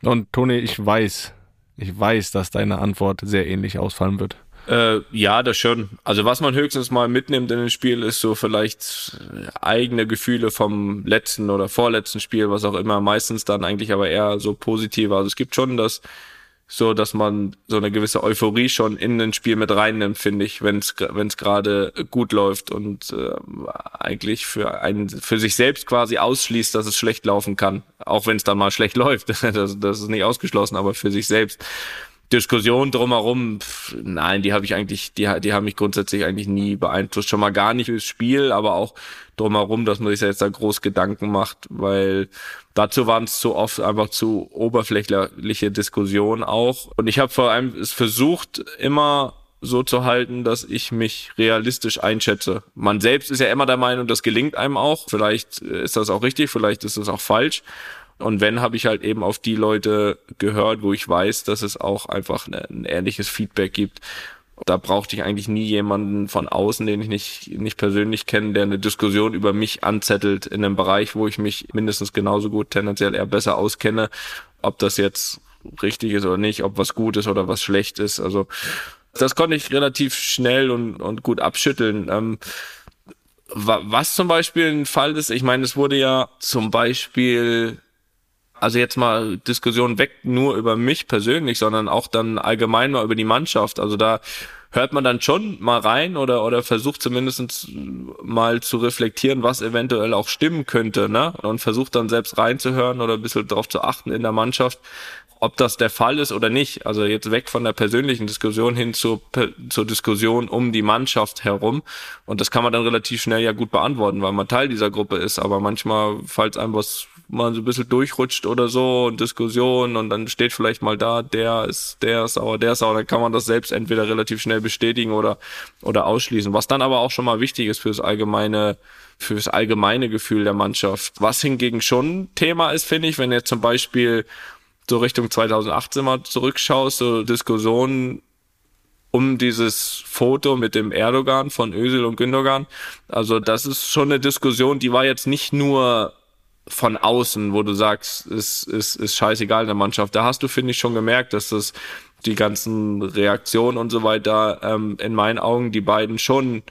Und Toni, ich weiß, ich weiß, dass deine Antwort sehr ähnlich ausfallen wird. Äh, ja, das schon. Also was man höchstens mal mitnimmt in den Spiel, ist so vielleicht eigene Gefühle vom letzten oder vorletzten Spiel, was auch immer. Meistens dann eigentlich aber eher so positiv. Also es gibt schon das so dass man so eine gewisse Euphorie schon in ein Spiel mit reinnimmt, finde ich, wenn es gerade gut läuft und äh, eigentlich für einen für sich selbst quasi ausschließt, dass es schlecht laufen kann, auch wenn es dann mal schlecht (laughs) läuft. das, das ist nicht ausgeschlossen, aber für sich selbst. Diskussion drumherum, pff, nein, die habe ich eigentlich, die, die haben mich grundsätzlich eigentlich nie beeinflusst. Schon mal gar nicht fürs Spiel, aber auch drumherum, dass man sich jetzt da groß Gedanken macht, weil dazu waren es zu oft einfach zu oberflächliche Diskussionen auch. Und ich habe vor allem es versucht, immer so zu halten, dass ich mich realistisch einschätze. Man selbst ist ja immer der Meinung, das gelingt einem auch. Vielleicht ist das auch richtig, vielleicht ist das auch falsch. Und wenn, habe ich halt eben auf die Leute gehört, wo ich weiß, dass es auch einfach ein ähnliches Feedback gibt. Da brauchte ich eigentlich nie jemanden von außen, den ich nicht, nicht persönlich kenne, der eine Diskussion über mich anzettelt in einem Bereich, wo ich mich mindestens genauso gut, tendenziell eher besser auskenne. Ob das jetzt richtig ist oder nicht, ob was gut ist oder was schlecht ist. Also das konnte ich relativ schnell und, und gut abschütteln. Ähm, was zum Beispiel ein Fall ist, ich meine, es wurde ja zum Beispiel also jetzt mal Diskussion weg nur über mich persönlich, sondern auch dann allgemein mal über die Mannschaft. Also da hört man dann schon mal rein oder, oder versucht zumindest mal zu reflektieren, was eventuell auch stimmen könnte, ne? Und versucht dann selbst reinzuhören oder ein bisschen darauf zu achten in der Mannschaft, ob das der Fall ist oder nicht. Also jetzt weg von der persönlichen Diskussion hin zur, zur Diskussion um die Mannschaft herum. Und das kann man dann relativ schnell ja gut beantworten, weil man Teil dieser Gruppe ist. Aber manchmal, falls einem was mal so ein bisschen durchrutscht oder so und Diskussion und dann steht vielleicht mal da, der ist, der ist sauer, der ist sauer, dann kann man das selbst entweder relativ schnell bestätigen oder, oder ausschließen. Was dann aber auch schon mal wichtig ist fürs allgemeine, fürs allgemeine Gefühl der Mannschaft. Was hingegen schon Thema ist, finde ich, wenn jetzt zum Beispiel so Richtung 2018 mal zurückschaust, so Diskussionen um dieses Foto mit dem Erdogan von Özil und Gündogan. Also das ist schon eine Diskussion, die war jetzt nicht nur von außen, wo du sagst, ist, ist, ist scheißegal in der Mannschaft. Da hast du, finde ich, schon gemerkt, dass das die ganzen Reaktionen und so weiter ähm, in meinen Augen die beiden schon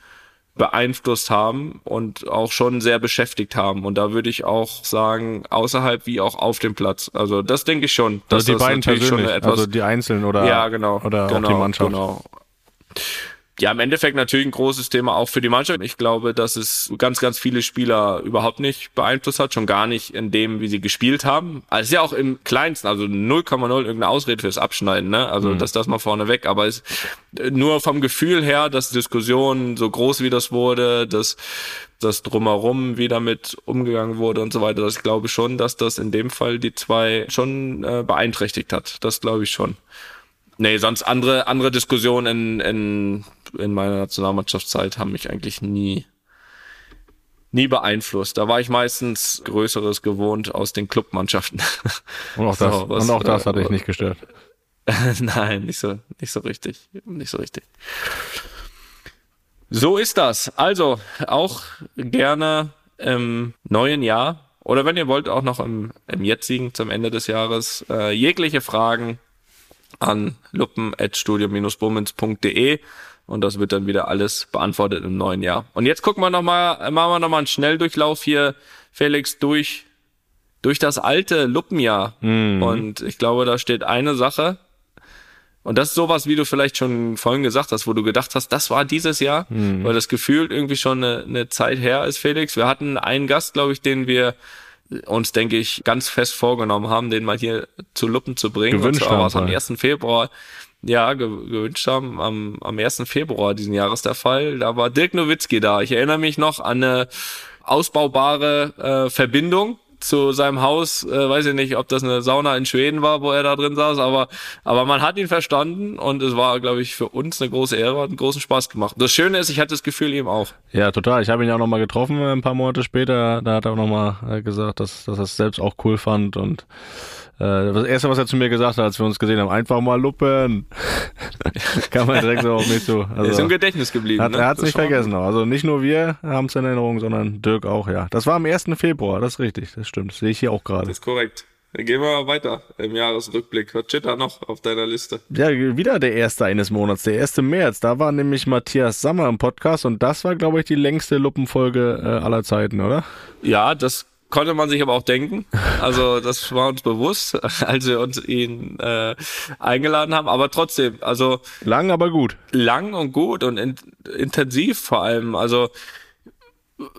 beeinflusst haben und auch schon sehr beschäftigt haben. Und da würde ich auch sagen, außerhalb wie auch auf dem Platz. Also das denke ich schon. Dass also die das beiden persönlich, schon etwas, also die Einzelnen oder, ja, genau, oder genau, auch die Mannschaft. Genau. Ja, im Endeffekt natürlich ein großes Thema auch für die Mannschaft. Ich glaube, dass es ganz, ganz viele Spieler überhaupt nicht beeinflusst hat, schon gar nicht in dem, wie sie gespielt haben. Also es ist ja auch im Kleinsten, also 0,0 irgendeine Ausrede fürs Abschneiden, ne? Also mhm. das das mal vorne weg. Aber es nur vom Gefühl her, dass die Diskussion so groß wie das wurde, dass das drumherum wie damit umgegangen wurde und so weiter, das glaube ich schon, dass das in dem Fall die zwei schon äh, beeinträchtigt hat. Das glaube ich schon. Nee, sonst andere, andere Diskussionen in, in, in meiner Nationalmannschaftszeit haben mich eigentlich nie, nie beeinflusst. Da war ich meistens Größeres gewohnt aus den Clubmannschaften. (laughs) Und auch das, so, was, und auch das hat dich nicht gestört. (laughs) Nein, nicht so, nicht so richtig. Nicht so richtig. So ist das. Also auch gerne im neuen Jahr oder wenn ihr wollt, auch noch im, im jetzigen zum Ende des Jahres äh, jegliche Fragen an luppen.studio-bummens.de und das wird dann wieder alles beantwortet im neuen Jahr. Und jetzt gucken wir nochmal, machen wir nochmal einen Schnelldurchlauf hier, Felix, durch, durch das alte Luppenjahr. Mhm. Und ich glaube, da steht eine Sache. Und das ist sowas, wie du vielleicht schon vorhin gesagt hast, wo du gedacht hast, das war dieses Jahr, mhm. weil das gefühlt irgendwie schon eine, eine Zeit her ist, Felix. Wir hatten einen Gast, glaube ich, den wir uns, denke ich, ganz fest vorgenommen haben, den mal hier zu Luppen zu bringen. Gewünscht haben. Was am 1. Februar, ja, ge gewünscht haben, am, am 1. Februar diesen Jahres der Fall. Da war Dirk Nowitzki da. Ich erinnere mich noch an eine ausbaubare äh, Verbindung zu seinem Haus, äh, weiß ich nicht, ob das eine Sauna in Schweden war, wo er da drin saß, aber, aber man hat ihn verstanden und es war, glaube ich, für uns eine große Ehre, hat einen großen Spaß gemacht. Das Schöne ist, ich hatte das Gefühl ihm auch. Ja, total. Ich habe ihn ja auch nochmal getroffen, äh, ein paar Monate später, da hat er auch nochmal äh, gesagt, dass, dass er es selbst auch cool fand und das erste, was er zu mir gesagt hat, als wir uns gesehen haben, einfach mal luppen. (laughs) Kann man direkt so auf mich zu. Also, ist im Gedächtnis geblieben. Hat, ne? Er hat es nicht vergessen. Also nicht nur wir haben es in Erinnerung, sondern Dirk auch, ja. Das war am 1. Februar, das ist richtig, das stimmt. Das sehe ich hier auch gerade. Das ist korrekt. Dann gehen wir mal weiter im Jahresrückblick. Was steht da noch auf deiner Liste? Ja, wieder der erste eines Monats, der 1. März. Da war nämlich Matthias Sammer im Podcast und das war, glaube ich, die längste Luppenfolge äh, aller Zeiten, oder? Ja, das konnte man sich aber auch denken. Also das war uns bewusst, (laughs) als wir uns ihn äh, eingeladen haben. Aber trotzdem, also lang, aber gut. Lang und gut und in, intensiv vor allem. Also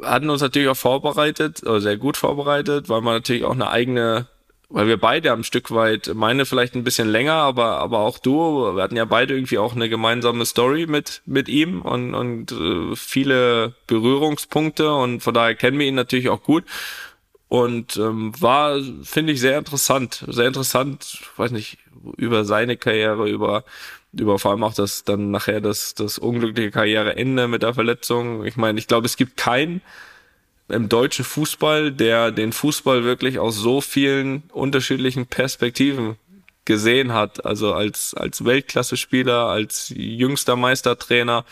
hatten uns natürlich auch vorbereitet, oder sehr gut vorbereitet, weil man natürlich auch eine eigene weil wir beide ein Stück weit, meine vielleicht ein bisschen länger, aber, aber auch du, wir hatten ja beide irgendwie auch eine gemeinsame Story mit, mit ihm und, und äh, viele Berührungspunkte und von daher kennen wir ihn natürlich auch gut. Und ähm, war, finde ich, sehr interessant. Sehr interessant, weiß nicht, über seine Karriere, über, über vor allem auch das dann nachher das, das unglückliche Karriereende mit der Verletzung. Ich meine, ich glaube, es gibt keinen im deutschen Fußball, der den Fußball wirklich aus so vielen unterschiedlichen Perspektiven gesehen hat. Also als, als Weltklasse-Spieler, als jüngster Meistertrainer,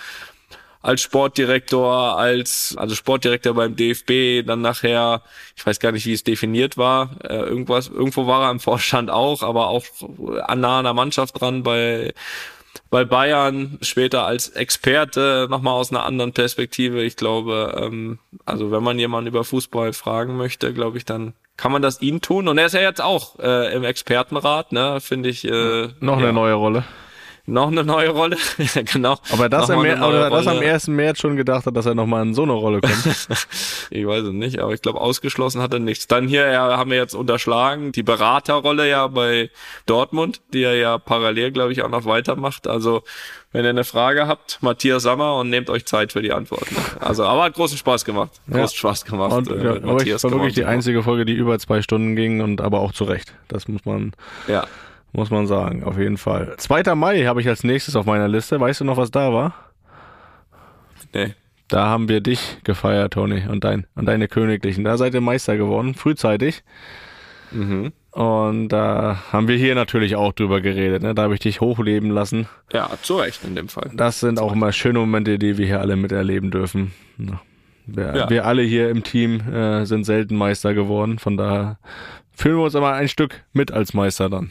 als Sportdirektor, als also Sportdirektor beim DFB, dann nachher, ich weiß gar nicht, wie es definiert war, äh, irgendwas, irgendwo war er im Vorstand auch, aber auch nah an der Mannschaft dran bei bei Bayern, später als Experte nochmal aus einer anderen Perspektive. Ich glaube, ähm, also wenn man jemanden über Fußball fragen möchte, glaube ich, dann kann man das ihm tun. Und er ist ja jetzt auch äh, im Expertenrat, ne, finde ich. Äh, Noch eine ja. neue Rolle noch eine neue Rolle. (laughs) genau. Aber das, im, oder das am 1. März schon gedacht hat, dass er nochmal in so eine Rolle kommt. (laughs) ich weiß es nicht, aber ich glaube, ausgeschlossen hat er nichts. Dann hier ja, haben wir jetzt unterschlagen, die Beraterrolle ja bei Dortmund, die er ja parallel, glaube ich, auch noch weitermacht. Also, wenn ihr eine Frage habt, Matthias Sammer und nehmt euch Zeit für die Antworten. Also, aber hat großen Spaß gemacht. Großen ja. Spaß gemacht. Und, äh, ja, Matthias war wirklich die einzige Folge, die über zwei Stunden ging und aber auch zu Recht. Das muss man. Ja muss man sagen, auf jeden Fall. 2. Mai habe ich als nächstes auf meiner Liste. Weißt du noch, was da war? Nee. Da haben wir dich gefeiert, Toni, und, dein, und deine Königlichen. Da seid ihr Meister geworden, frühzeitig. Mhm. Und da äh, haben wir hier natürlich auch drüber geredet. Ne? Da habe ich dich hochleben lassen. Ja, zu Recht in dem Fall. Das sind zu auch Recht. immer schöne Momente, die wir hier alle miterleben dürfen. Wir, ja. wir alle hier im Team äh, sind selten Meister geworden. Von daher fühlen wir uns immer ein Stück mit als Meister dann.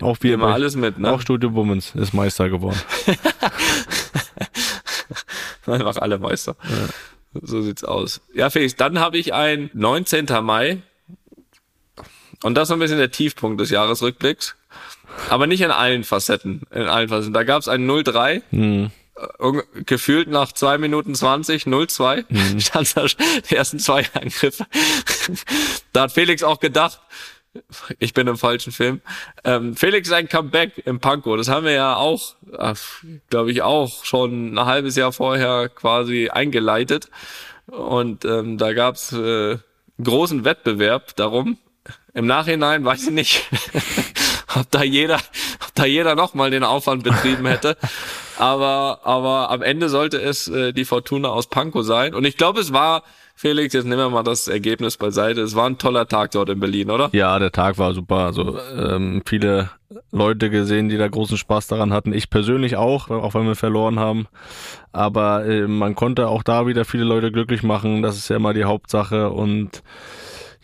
Auch wir immer alles mit, ne? Auch Studio Bummens ist Meister geworden. (laughs) Einfach alle Meister. Ja. So sieht's aus. Ja, Felix, dann habe ich ein 19. Mai. Und das ist ein bisschen der Tiefpunkt des Jahresrückblicks. Aber nicht in allen Facetten. In allen Facetten. Da gab es ein 03. Hm. äh, gefühlt nach zwei Minuten 20, 0-2, mhm. (laughs) stand da die ersten zwei Angriffe. da hat Felix auch gedacht, ich bin im falschen Film. Ähm, Felix sein Comeback im Panko, das haben wir ja auch, glaube ich, auch schon ein halbes Jahr vorher quasi eingeleitet. Und ähm, da gab's äh, großen Wettbewerb darum. Im Nachhinein weiß ich nicht, (laughs) ob da jeder, ob da jeder nochmal den Aufwand betrieben hätte. Aber, aber am Ende sollte es äh, die Fortuna aus Pankow sein. Und ich glaube, es war, Felix, jetzt nehmen wir mal das Ergebnis beiseite. Es war ein toller Tag dort in Berlin, oder? Ja, der Tag war super. Also ähm, viele Leute gesehen, die da großen Spaß daran hatten. Ich persönlich auch, auch wenn wir verloren haben. Aber äh, man konnte auch da wieder viele Leute glücklich machen. Das ist ja immer die Hauptsache. Und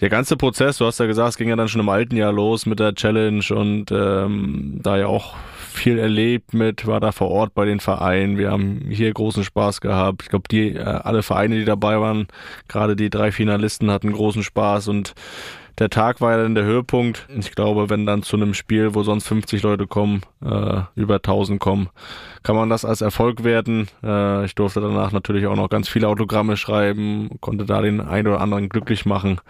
der ganze Prozess, du hast ja gesagt, es ging ja dann schon im alten Jahr los mit der Challenge und ähm, da ja auch viel erlebt mit, war da vor Ort bei den Vereinen. Wir haben hier großen Spaß gehabt. Ich glaube, die äh, alle Vereine, die dabei waren, gerade die drei Finalisten hatten großen Spaß und der Tag war ja dann der Höhepunkt. Ich glaube, wenn dann zu einem Spiel, wo sonst 50 Leute kommen, äh, über 1000 kommen, kann man das als Erfolg werten. Äh, ich durfte danach natürlich auch noch ganz viele Autogramme schreiben, konnte da den einen oder anderen glücklich machen.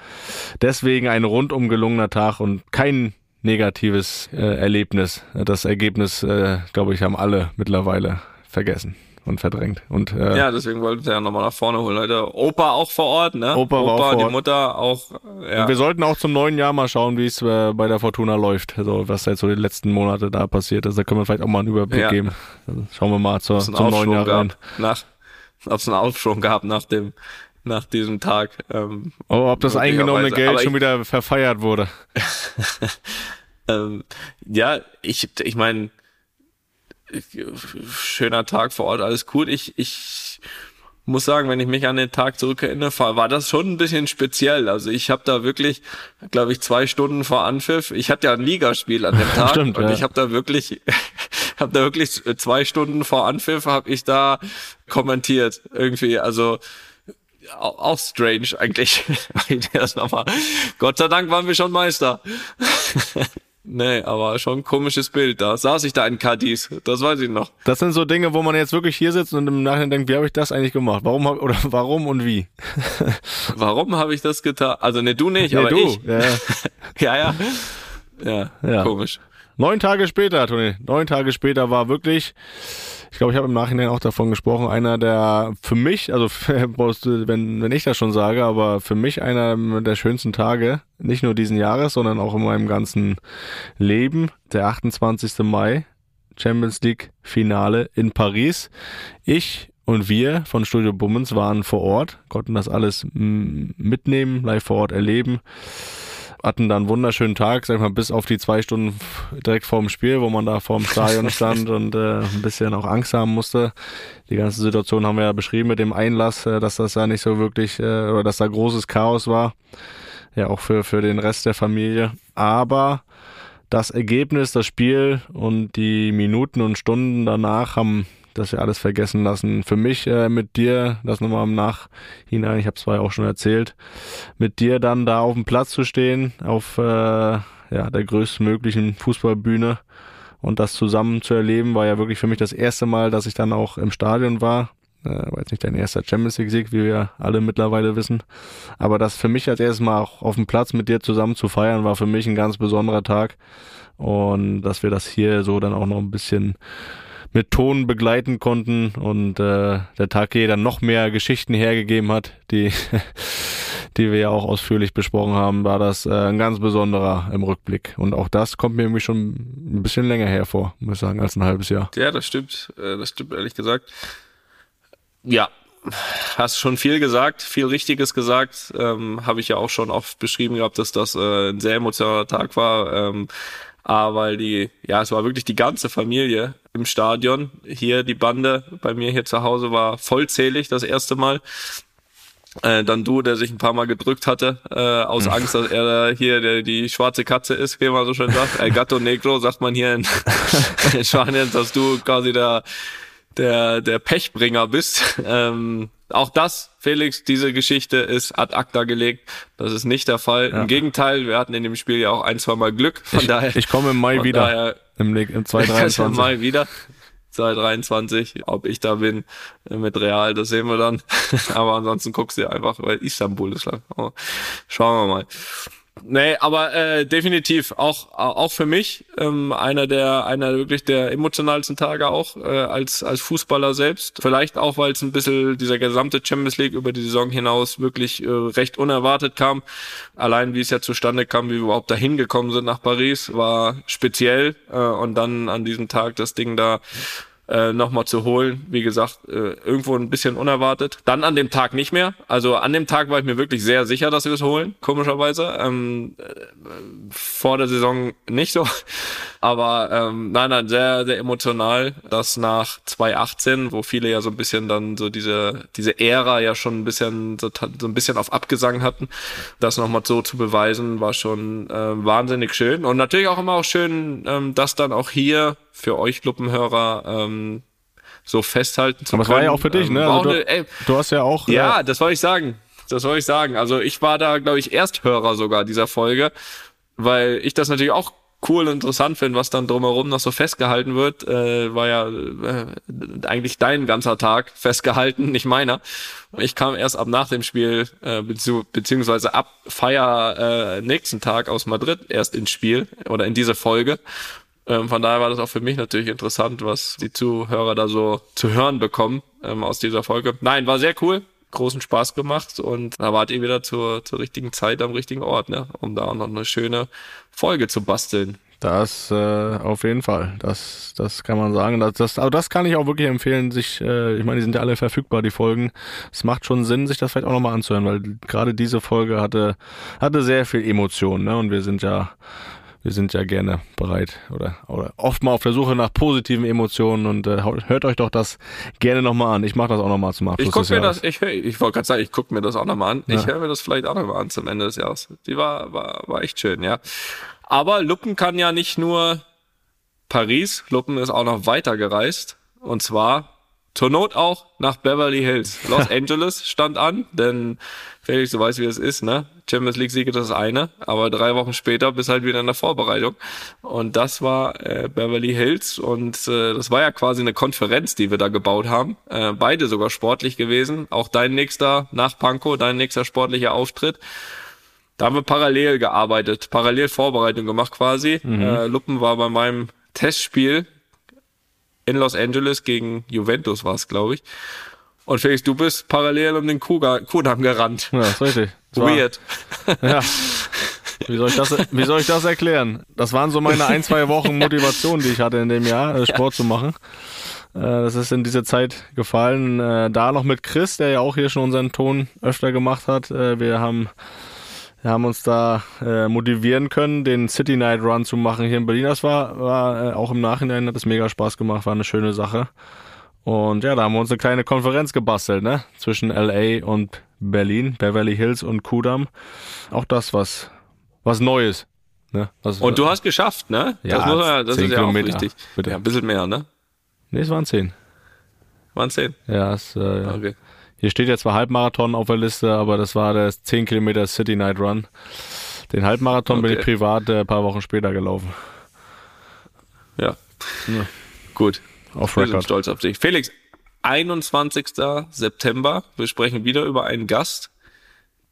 Deswegen ein rundum gelungener Tag und kein negatives äh, Erlebnis. Das Ergebnis, äh, glaube ich, haben alle mittlerweile vergessen und verdrängt. Und, äh, ja, deswegen wollten wir ja nochmal nach vorne holen. Leute, Opa auch vor Ort, ne? Opa, war auch vor die Ort. Mutter auch. Ja. wir sollten auch zum neuen Jahr mal schauen, wie es äh, bei der Fortuna läuft. Also was jetzt so die letzten Monate da passiert ist. Da können wir vielleicht auch mal einen Überblick Ja. geben. Also, schauen wir mal zur, zum neuen Aufschwung Jahr rein. nach, (laughs) ob es einen Aufschwung gab nach dem, nach diesem Tag. Ähm, Oh, ob das eingenommene. Geld Aber schon ich- wieder verfeiert wurde. (laughs) ähm, ja, ich, ich meine, schöner Tag vor Ort, alles cool. Ich, ich muss sagen, wenn ich mich an den Tag zurückerinnere, war war das schon ein bisschen speziell. Also ich habe da wirklich, glaube ich, zwei Stunden vor Anpfiff. Ich hatte ja ein Ligaspiel an dem (laughs) Tag Stimmt, und ja. ich habe da wirklich, (laughs) habe da wirklich zwei Stunden vor Anpfiff habe ich da kommentiert irgendwie. Also auch, strange eigentlich. (laughs) das nochmal. Gott sei Dank waren wir schon Meister. (laughs) nee, aber schon ein komisches Bild. Da saß ich da in Cadiz. Das weiß ich noch. Das sind so Dinge, wo man jetzt wirklich hier sitzt und im Nachhinein denkt, wie habe ich das eigentlich gemacht? Warum hab, oder (laughs) warum und wie? Warum habe ich das getan? Also ne, du nicht, Nee, aber du. ich. Ja, ja. Ja, ja. Ja, Ja. komisch. Neun Tage später, Toni, neun Tage später war wirklich, ich glaube, ich habe im Nachhinein auch davon gesprochen, einer der für mich, also (laughs) wenn, wenn ich das schon sage, aber für mich einer der schönsten Tage, nicht nur diesen Jahres, sondern auch in meinem ganzen Leben, der 28. Mai, Champions League Finale in Paris. Ich und wir von Studio Bummens waren vor Ort, konnten das alles mitnehmen, live vor Ort erleben hatten dann einen wunderschönen Tag, sag ich mal, bis auf die zwei Stunden direkt vorm Spiel, wo man da vorm Stadion (laughs) stand und äh, ein bisschen auch Angst haben musste. Die ganze Situation haben wir ja beschrieben mit dem Einlass, äh, dass das ja nicht so wirklich, äh, oder dass da großes Chaos war. Ja, auch für, für den Rest der Familie. Aber das Ergebnis, das Spiel und die Minuten und Stunden danach haben das ja alles vergessen lassen. Für mich äh, mit dir, das nochmal im Nachhinein, ich habe es vorher auch schon erzählt, mit dir dann da auf dem Platz zu stehen, auf äh, ja, der größtmöglichen Fußballbühne und das zusammen zu erleben, war ja wirklich für mich das erste Mal, dass ich dann auch im Stadion war. Äh, war jetzt nicht dein erster Champions League Sieg, wie wir alle mittlerweile wissen. Aber das für mich als erstes Mal auch auf dem Platz mit dir zusammen zu feiern, war für mich ein ganz besonderer Tag. Und dass wir das hier so dann auch noch ein bisschen mit Ton begleiten konnten und äh, der Tag hier dann noch mehr Geschichten hergegeben hat, die, (laughs) die wir ja auch ausführlich besprochen haben, war das äh, ein ganz besonderer im Rückblick. Und auch das kommt mir irgendwie schon ein bisschen länger hervor, muss ich sagen, als ein halbes Jahr. Ja, das stimmt. Äh, Das stimmt, ehrlich gesagt. Ja, hast schon viel gesagt, viel Richtiges gesagt. Ähm, Habe ich ja auch schon oft beschrieben gehabt, dass das äh, ein sehr emotionaler Tag war. Ähm, aber die, ja, es war wirklich die ganze Familie im Stadion. Hier die Bande bei mir hier zu Hause war vollzählig das erste Mal. Äh, dann du, der sich ein paar Mal gedrückt hatte, äh, aus Angst, dass er da hier der, die schwarze Katze ist, wie man so schön sagt. El Gato Negro sagt man hier in, (laughs) in Spanien, dass du quasi der, der, der Pechbringer bist. Ähm, auch das, Felix, diese Geschichte ist ad acta gelegt. Das ist nicht der Fall. Ja. Im Gegenteil, wir hatten in dem Spiel ja auch ein, zwei Mal Glück. Von daher, Ich komme im Mai wieder, daher im, im kannst du 2023. mal wieder. 2023. Ob ich da bin äh, mit Real, das sehen wir dann. (laughs) Aber ansonsten guckst du einfach, weil Istanbul ist lang. Oh, schauen wir mal. Nee, aber äh, definitiv auch auch für mich ähm, einer der einer wirklich der emotionalsten Tage auch äh, als als Fußballer selbst. Vielleicht auch, weil es ein bisschen dieser gesamte Champions League über die Saison hinaus wirklich äh, recht unerwartet kam. Allein wie es ja zustande kam, wie wir überhaupt dahin gekommen sind nach Paris, war speziell äh, und dann an diesem Tag das Ding da äh, nochmal zu holen. Wie gesagt, äh, irgendwo ein bisschen unerwartet. Dann an dem Tag nicht mehr. Also an dem Tag war ich mir wirklich sehr sicher, dass wir es holen, komischerweise. Ähm, äh, vor der Saison nicht so. (laughs) Aber ähm, nein, nein, sehr, sehr emotional, dass nach 2018, wo viele ja so ein bisschen dann so diese, diese Ära ja schon ein bisschen so, so ein bisschen auf Abgesang hatten, das nochmal so zu beweisen, war schon äh, wahnsinnig schön. Und natürlich auch immer auch schön, ähm, dass dann auch hier für euch Kluppenhörer ähm, so festhalten zu Aber es war ja auch für dich, ne? Ähm, Also du, eine, ey, du hast ja auch. ja, äh, das wollte ich sagen. Das wollte ich sagen. Also ich war da, glaube ich, Ersthörer sogar dieser Folge, weil ich das natürlich auch cool und interessant finde, was dann drumherum noch so festgehalten wird. Äh, war ja äh, eigentlich dein ganzer Tag festgehalten, (laughs) nicht meiner. Ich kam erst ab nach dem Spiel, äh, bezieh beziehungsweise ab Feier äh, nächsten Tag aus Madrid erst ins Spiel oder in diese Folge. Ähm, von daher war das auch für mich natürlich interessant, was die Zuhörer da so zu hören bekommen ähm, aus dieser Folge. Nein, war sehr cool, großen Spaß gemacht und da wart ihr wieder zur, zur richtigen Zeit am richtigen Ort, ne? um da auch noch eine schöne Folge zu basteln. Das äh, auf jeden Fall. Das, das kann man sagen. Das, das, aber das kann ich auch wirklich empfehlen, sich, äh, ich meine, die sind ja alle verfügbar, die Folgen. Es macht schon Sinn, sich das vielleicht auch nochmal anzuhören, weil gerade diese Folge hatte, hatte sehr viel Emotion, ne? Und wir sind ja, wir sind ja gerne bereit oder, oder oft mal auf der Suche nach positiven Emotionen und äh, hört euch doch das gerne nochmal an. Ich mache das auch nochmal zum Abschluss. Ich guck mir Jahres. das, ich, ich wollte gerade sagen, ich guck mir das auch nochmal an. Ich Ja. höre mir das vielleicht auch nochmal an zum Ende des Jahres. Die war, war, war echt schön, ja. Aber Luppen kann ja nicht nur Paris, Luppen ist auch noch weiter gereist. Und zwar zur Not auch nach Beverly Hills. Los (laughs) Angeles stand an, denn Felix, du weißt, wie es ist, ne? Champions League Sieg ist das eine, aber drei Wochen später bist halt wieder in der Vorbereitung. Und das war äh, Beverly Hills und äh, das war ja quasi eine Konferenz, die wir da gebaut haben. Äh, beide sogar sportlich gewesen. Auch dein nächster nach Pankow, dein nächster sportlicher Auftritt. Da haben wir parallel gearbeitet, parallel Vorbereitung gemacht quasi. Äh, Luppen war bei meinem Testspiel in Los Angeles gegen Juventus war es, glaube ich. Und Felix, du bist parallel um den Kudamm gerannt. Ja, ist richtig. Weird. (laughs) Ja. Wie soll, ich das, wie soll ich das erklären? Das waren so meine ein, zwei Wochen (laughs) Motivation, die ich hatte in dem Jahr, äh, Sport zu machen. Äh, Das ist in diese Zeit gefallen. Äh, Da noch mit Chris, der ja auch hier schon unseren Ton öfter gemacht hat. Wir haben, wir haben uns da motivieren können, den City Night Run zu machen hier in Berlin. Das war, war auch im Nachhinein hat es mega Spaß gemacht, war eine schöne Sache. Und ja, da haben wir uns eine kleine Konferenz gebastelt, ne? Zwischen LA und Berlin, Beverly Hills und Kudam. Auch das was, was Neues. Ne? Was, Und du hast geschafft, ne? Ja, das muss man, ja- das 10 ist ja auch Kilometer, wichtig. bitte. Ja, ein bisschen mehr, ne? Nee, es waren zehn. Waren zehn. Ja, es, äh, Okay. hier steht jetzt zwar Halbmarathon auf der Liste, aber das war der 10 Kilometer City Night Run. Den Halbmarathon bin Okay. ich privat äh, ein paar Wochen später gelaufen. Ja. Ja. Gut. Auf Record. stolz auf dich. Felix, 21. September. Wir sprechen wieder über einen Gast,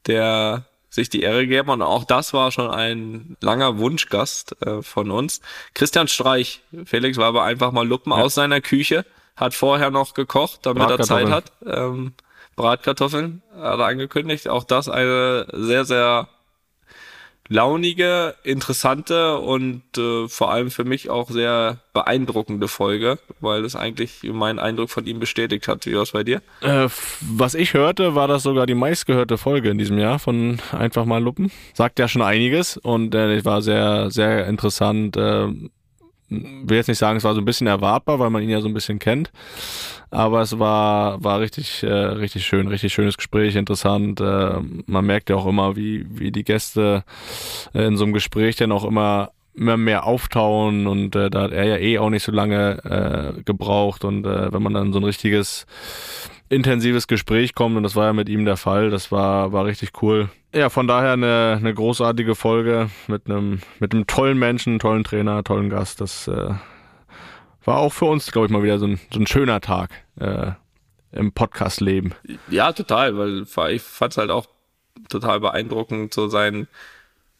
der sich die Ehre gegeben hat. Und auch das war schon ein langer Wunschgast äh, von uns. Christian Streich. Felix war aber einfach mal Luppen aus seiner Küche, hat vorher noch gekocht, damit er Zeit hat. Ähm, Bratkartoffeln hat er angekündigt. Auch das eine sehr, sehr launige, interessante und äh, vor allem für mich auch sehr beeindruckende Folge, weil es eigentlich meinen Eindruck von ihm bestätigt hat. Wie war es bei dir? Äh, was ich hörte, war das sogar die meistgehörte Folge in diesem Jahr von Einfach mal Luppen. Sagt ja schon einiges und äh, war sehr, sehr interessant. Äh, will jetzt nicht sagen, es war so ein bisschen erwartbar, weil man ihn ja so ein bisschen kennt. Aber es war, war richtig, äh, richtig schön, richtig schönes Gespräch, interessant. Äh, man merkt ja auch immer, wie, wie die Gäste äh, in so einem Gespräch dann auch immer immer mehr auftauen und äh, da hat er ja eh auch nicht so lange äh, gebraucht und äh, wenn man dann so ein richtiges intensives Gespräch kommt und das war ja mit ihm der Fall, das war war richtig cool. Ja, von daher eine, eine großartige Folge mit einem mit einem tollen Menschen, tollen Trainer, tollen Gast. Das äh, war auch für uns, glaube ich, mal wieder so ein, so ein schöner Tag äh, im Podcast-Leben. Ja, total, weil ich fand es halt auch total beeindruckend, so sein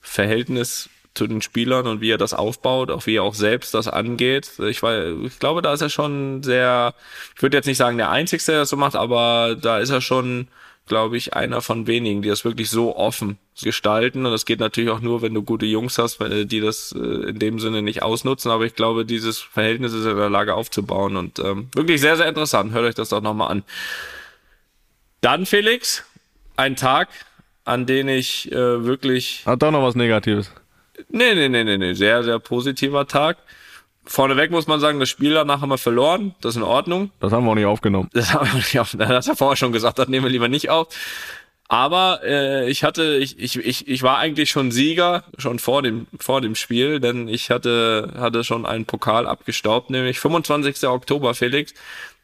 Verhältnis zu den Spielern und wie er das aufbaut, auch wie er auch selbst das angeht. Ich, war, ich glaube, da ist er schon sehr, ich würde jetzt nicht sagen der Einzige, der das so macht, aber da ist er schon, glaube ich, einer von wenigen, die das wirklich so offen gestalten. Und das geht natürlich auch nur, wenn du gute Jungs hast, die das äh, in dem Sinne nicht ausnutzen. Aber ich glaube, dieses Verhältnis ist in der Lage aufzubauen und ähm, wirklich sehr, sehr interessant. Hört euch das doch nochmal an. Dann, Felix, ein Tag, an den ich äh, wirklich. Hat doch noch was Negatives. Nee, nee, nee, nee, nee. Sehr, sehr positiver Tag. Vorneweg muss man sagen, das Spiel danach haben wir verloren. Das ist in Ordnung. Das haben wir auch nicht aufgenommen. Das haben wir nicht aufgenommen. (laughs) Das hat er vorher schon gesagt, das nehmen wir lieber nicht auf. Aber äh, ich hatte, ich, ich, ich, ich war eigentlich schon Sieger, schon vor dem, vor dem Spiel, denn ich hatte, hatte schon einen Pokal abgestaubt, nämlich 25. Oktober, Felix,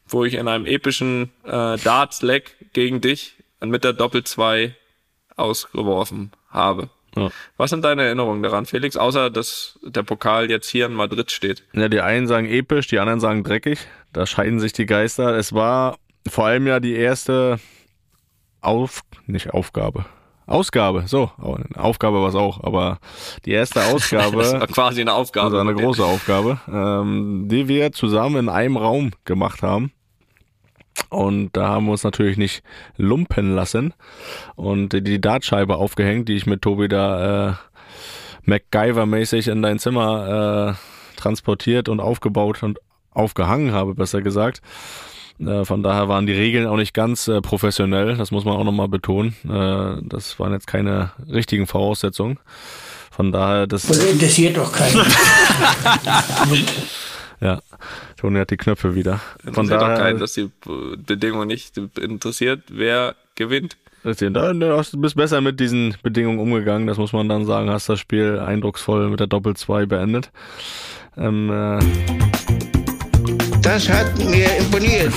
wo ich in einem epischen äh, Darts-Leg gegen dich mit der Doppel 2 ausgeworfen habe. Ja. Was sind deine Erinnerungen daran, Felix? Außer, dass der Pokal jetzt hier in Madrid steht. Ja, die einen sagen episch, die anderen sagen dreckig. Da scheiden sich die Geister. Es war vor allem ja die erste Auf, nicht Aufgabe. Ausgabe, so, Aufgabe war es auch, aber die erste (laughs) Ausgabe. das war quasi eine Aufgabe. Also eine große Aufgabe, ähm, die wir zusammen in einem Raum gemacht haben. Und da haben wir uns natürlich nicht lumpen lassen und die Dartscheibe aufgehängt, die ich mit Tobi da äh, MacGyver-mäßig in dein Zimmer äh, transportiert und aufgebaut und aufgehangen habe, besser gesagt. Äh, von daher waren die Regeln auch nicht ganz äh, professionell, das muss man auch nochmal betonen. Äh, das waren jetzt keine richtigen Voraussetzungen. Von daher, das. Das interessiert doch keinen. (laughs) (laughs) Ja, Toni hat die Knöpfe wieder. Von daher, doch keinen, dass die Bedingung nicht interessiert, wer gewinnt. Du bist besser mit diesen Bedingungen umgegangen, das muss man dann sagen. Hast das Spiel eindrucksvoll mit der Doppel 2 beendet. Ähm, äh das hat mir imponiert.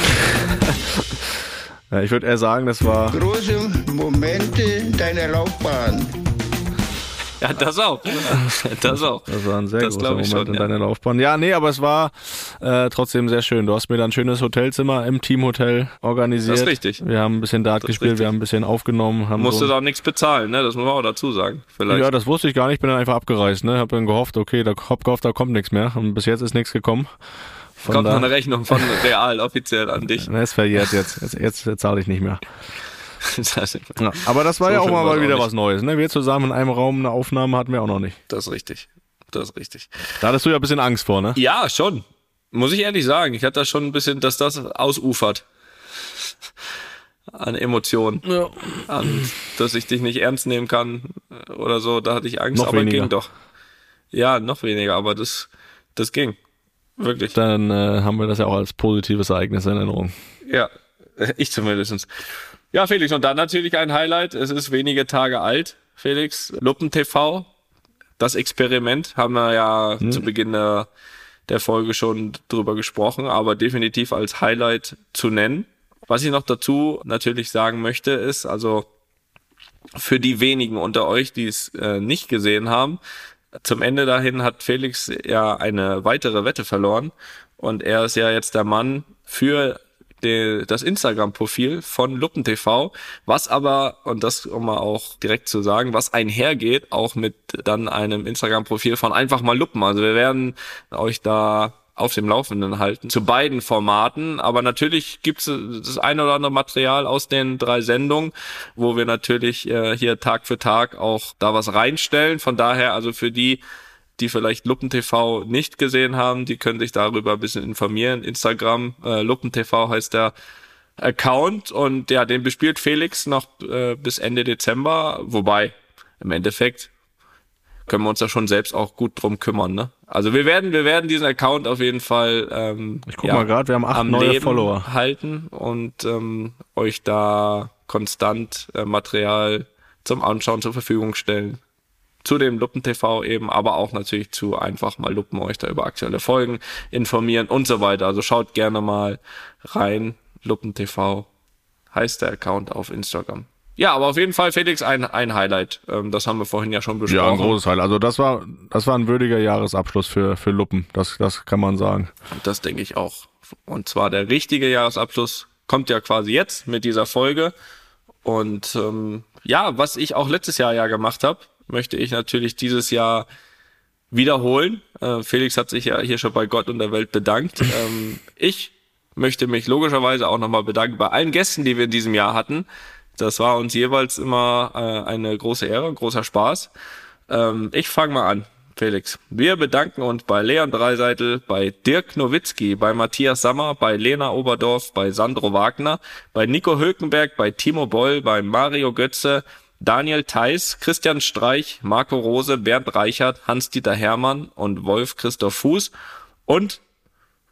(laughs) ja, ich würde eher sagen, das war. Große Momente deiner Laufbahn. Ja, das auch. (laughs) Das auch. Das war ein sehr das großer Moment schon, in ja. deiner Laufbahn. Ja, nee, aber es war äh, trotzdem sehr schön. Du hast mir dann ein schönes Hotelzimmer im Teamhotel organisiert. Das ist richtig. Wir haben ein bisschen Dart gespielt, wir haben ein bisschen aufgenommen. Haben Musste so da nichts bezahlen, ne? Das muss man auch dazu sagen. Vielleicht. Ja, das wusste ich gar nicht. Ich bin dann einfach abgereist, ne? Hab dann gehofft, okay, da hab gehofft, da kommt nichts mehr. Und bis jetzt ist nichts gekommen. Von kommt noch eine Rechnung von (laughs) Real offiziell an dich. Es verjährt jetzt. Jetzt, jetzt, jetzt zahle ich nicht mehr. (laughs) ja, aber das war so ja auch mal wieder was Neues. Ne? Wir zusammen in einem Raum eine Aufnahme hatten wir auch noch nicht. Das ist richtig. Das ist richtig. Da hattest du ja ein bisschen Angst vor, ne? Ja, schon. Muss ich ehrlich sagen. Ich hatte da schon ein bisschen, dass das ausufert. An Emotionen. Ja. An, dass ich dich nicht ernst nehmen kann oder so. Da hatte ich Angst, noch aber weniger. ging doch. Ja, noch weniger, aber das, das ging. Wirklich. Dann äh, haben wir das ja auch als positives Ereignis in Erinnerung. Ja, ich zumindest. Ja, Felix, und dann natürlich ein Highlight. Es ist wenige Tage alt, Felix. Luppen TV, das Experiment, haben wir ja hm. zu Beginn der, der Folge schon drüber gesprochen, aber definitiv als Highlight zu nennen. Was ich noch dazu natürlich sagen möchte, ist, also für die wenigen unter euch, die es äh, nicht gesehen haben, zum Ende dahin hat Felix ja eine weitere Wette verloren und er ist ja jetzt der Mann für die, das Instagram-Profil von LuppenTV, was aber, und das um mal auch direkt zu sagen, was einhergeht, auch mit dann einem Instagram-Profil von einfach mal Luppen. Also wir werden euch da auf dem Laufenden halten zu beiden Formaten. Aber natürlich gibt es das eine oder andere Material aus den drei Sendungen, wo wir natürlich äh, hier Tag für Tag auch da was reinstellen. Von daher also für die, die vielleicht LuppenTV nicht gesehen haben, die können sich darüber ein bisschen informieren. Instagram, äh, LuppenTV heißt der Account und ja, den bespielt Felix noch äh, bis Ende Dezember, wobei im Endeffekt können wir uns da schon selbst auch gut drum kümmern, ne? Also wir werden, wir werden diesen Account auf jeden Fall ähm, ich guck ja, mal gerade, wir haben acht neue Leben Follower halten und ähm, euch da konstant äh, Material zum Anschauen zur Verfügung stellen zu dem Luppen TV eben, aber auch natürlich zu einfach mal Luppen euch da über aktuelle Folgen informieren und so weiter. Also schaut gerne mal rein. Luppen TV heißt der Account auf Instagram. ja, aber auf jeden Fall, Felix, ein, ein Highlight. Ähm, das haben wir vorhin ja schon besprochen. Ja, ein großes Highlight. Also das war, das war ein würdiger Jahresabschluss für, für Luppen. Das, das kann man sagen. Das denke ich auch. Und zwar der richtige Jahresabschluss kommt ja quasi jetzt mit dieser Folge. Und ähm, ja, was ich auch letztes Jahr ja gemacht habe, möchte ich natürlich dieses Jahr wiederholen. Äh, Felix hat sich ja hier schon bei Gott und der Welt bedankt. (laughs) Ähm, ich möchte mich logischerweise auch nochmal bedanken bei allen Gästen, die wir in diesem Jahr hatten. Das war uns jeweils immer äh, eine große Ehre, großer Spaß. Ähm, ich fange mal an, Felix. Wir bedanken uns bei Leon Dreiseitel, bei Dirk Nowitzki, bei Matthias Sammer, bei Lena Oberdorf, bei Sandro Wagner, bei Nico Hülkenberg, bei Timo Boll, bei Mario Götze, Daniel Theiss, Christian Streich, Marco Rose, Bernd Reichert, Hans-Dieter Hermann und Wolf Christoph Fuß und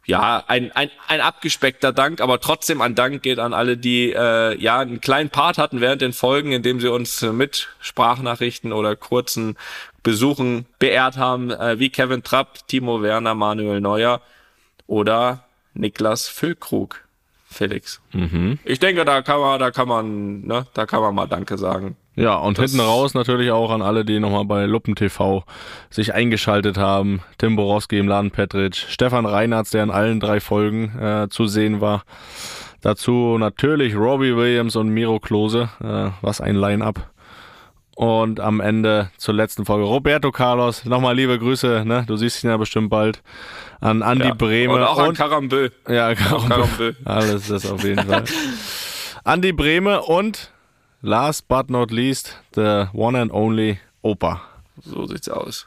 ja, ein, ein, ein abgespeckter Dank, aber trotzdem ein Dank geht an alle, die äh, ja einen kleinen Part hatten während den Folgen, indem sie uns mit Sprachnachrichten oder kurzen Besuchen beehrt haben, äh, wie Kevin Trapp, Timo Werner, Manuel Neuer oder Niklas Füllkrug. Felix. Mhm. Ich denke, da kann man, da kann man, ne, da kann man mal Danke sagen. Ja, und das hinten raus natürlich auch an alle, die nochmal bei Luppen TV sich eingeschaltet haben. Tim Borowski im Laden Petric, Stefan Reinhardt, der in allen drei Folgen äh, zu sehen war. Dazu natürlich Robbie Williams und Miro Klose. Äh, was ein Line-Up. Und am Ende zur letzten Folge Roberto Carlos. Nochmal liebe Grüße, ne? Du siehst ihn ja bestimmt bald. An Andy ja, Brehme. Und auch an Karambö. Ja, Karambö. Alles das auf jeden Fall. (laughs) Andy Brehme und last but not least, the one and only Opa. So sieht's aus.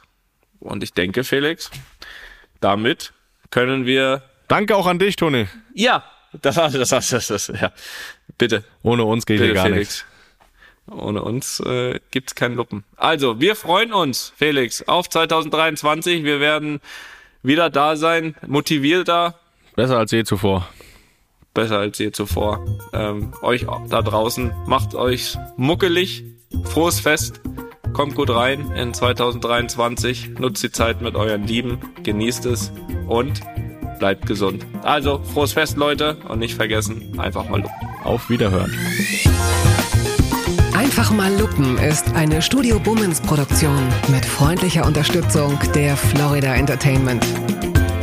Und ich denke, Felix, damit können wir. Danke auch an dich, Toni. Ja, das, das, das, das, das ja. Bitte. Ohne uns geht hier gar Felix. nichts. Ohne uns äh, gibt's keinen Luppen. Also, wir freuen uns, Felix, auf 2023. Wir werden wieder da sein, motivierter. Besser als je zuvor. Besser als je zuvor. Ähm, euch da draußen, macht euch muckelig, frohes Fest, kommt gut rein in 2023, nutzt die Zeit mit euren Lieben, genießt es und bleibt gesund. Also, frohes Fest, Leute, und nicht vergessen, einfach mal lupen. Auf Wiederhören. Einfach mal Lupen ist eine Studio Bummens Produktion mit freundlicher Unterstützung der Florida Entertainment.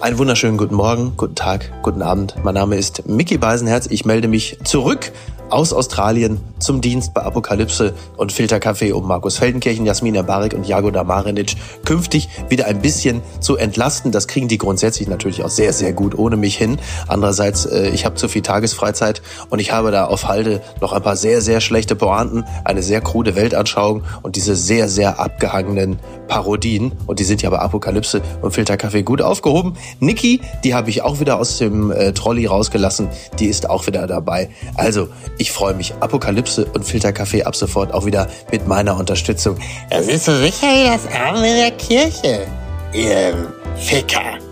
Einen wunderschönen guten Morgen, guten Tag, guten Abend. Mein Name ist Mickey Beisenherz. Ich melde mich zurück aus Australien zum Dienst bei Apokalypse und Filterkaffee, um Markus Feldenkirchen, Jasmina Barik und Jago Damarinic künftig wieder ein bisschen zu entlasten. Das kriegen die grundsätzlich natürlich auch sehr, sehr gut ohne mich hin. Andererseits, äh, ich habe zu viel Tagesfreizeit und ich habe da auf Halde noch ein paar sehr, sehr schlechte Pointen, eine sehr krude Weltanschauung und diese sehr, sehr abgehangenen Parodien. Und die sind ja bei Apokalypse und Filterkaffee gut aufgehoben. Niki, die habe ich auch wieder aus dem äh, Trolley rausgelassen. Die ist auch wieder dabei. Also, ich freue mich. Apokalypse und Filterkaffee ab sofort auch wieder mit meiner Unterstützung. Das ist so sicher wie das Arme der Kirche, ihr Ficker.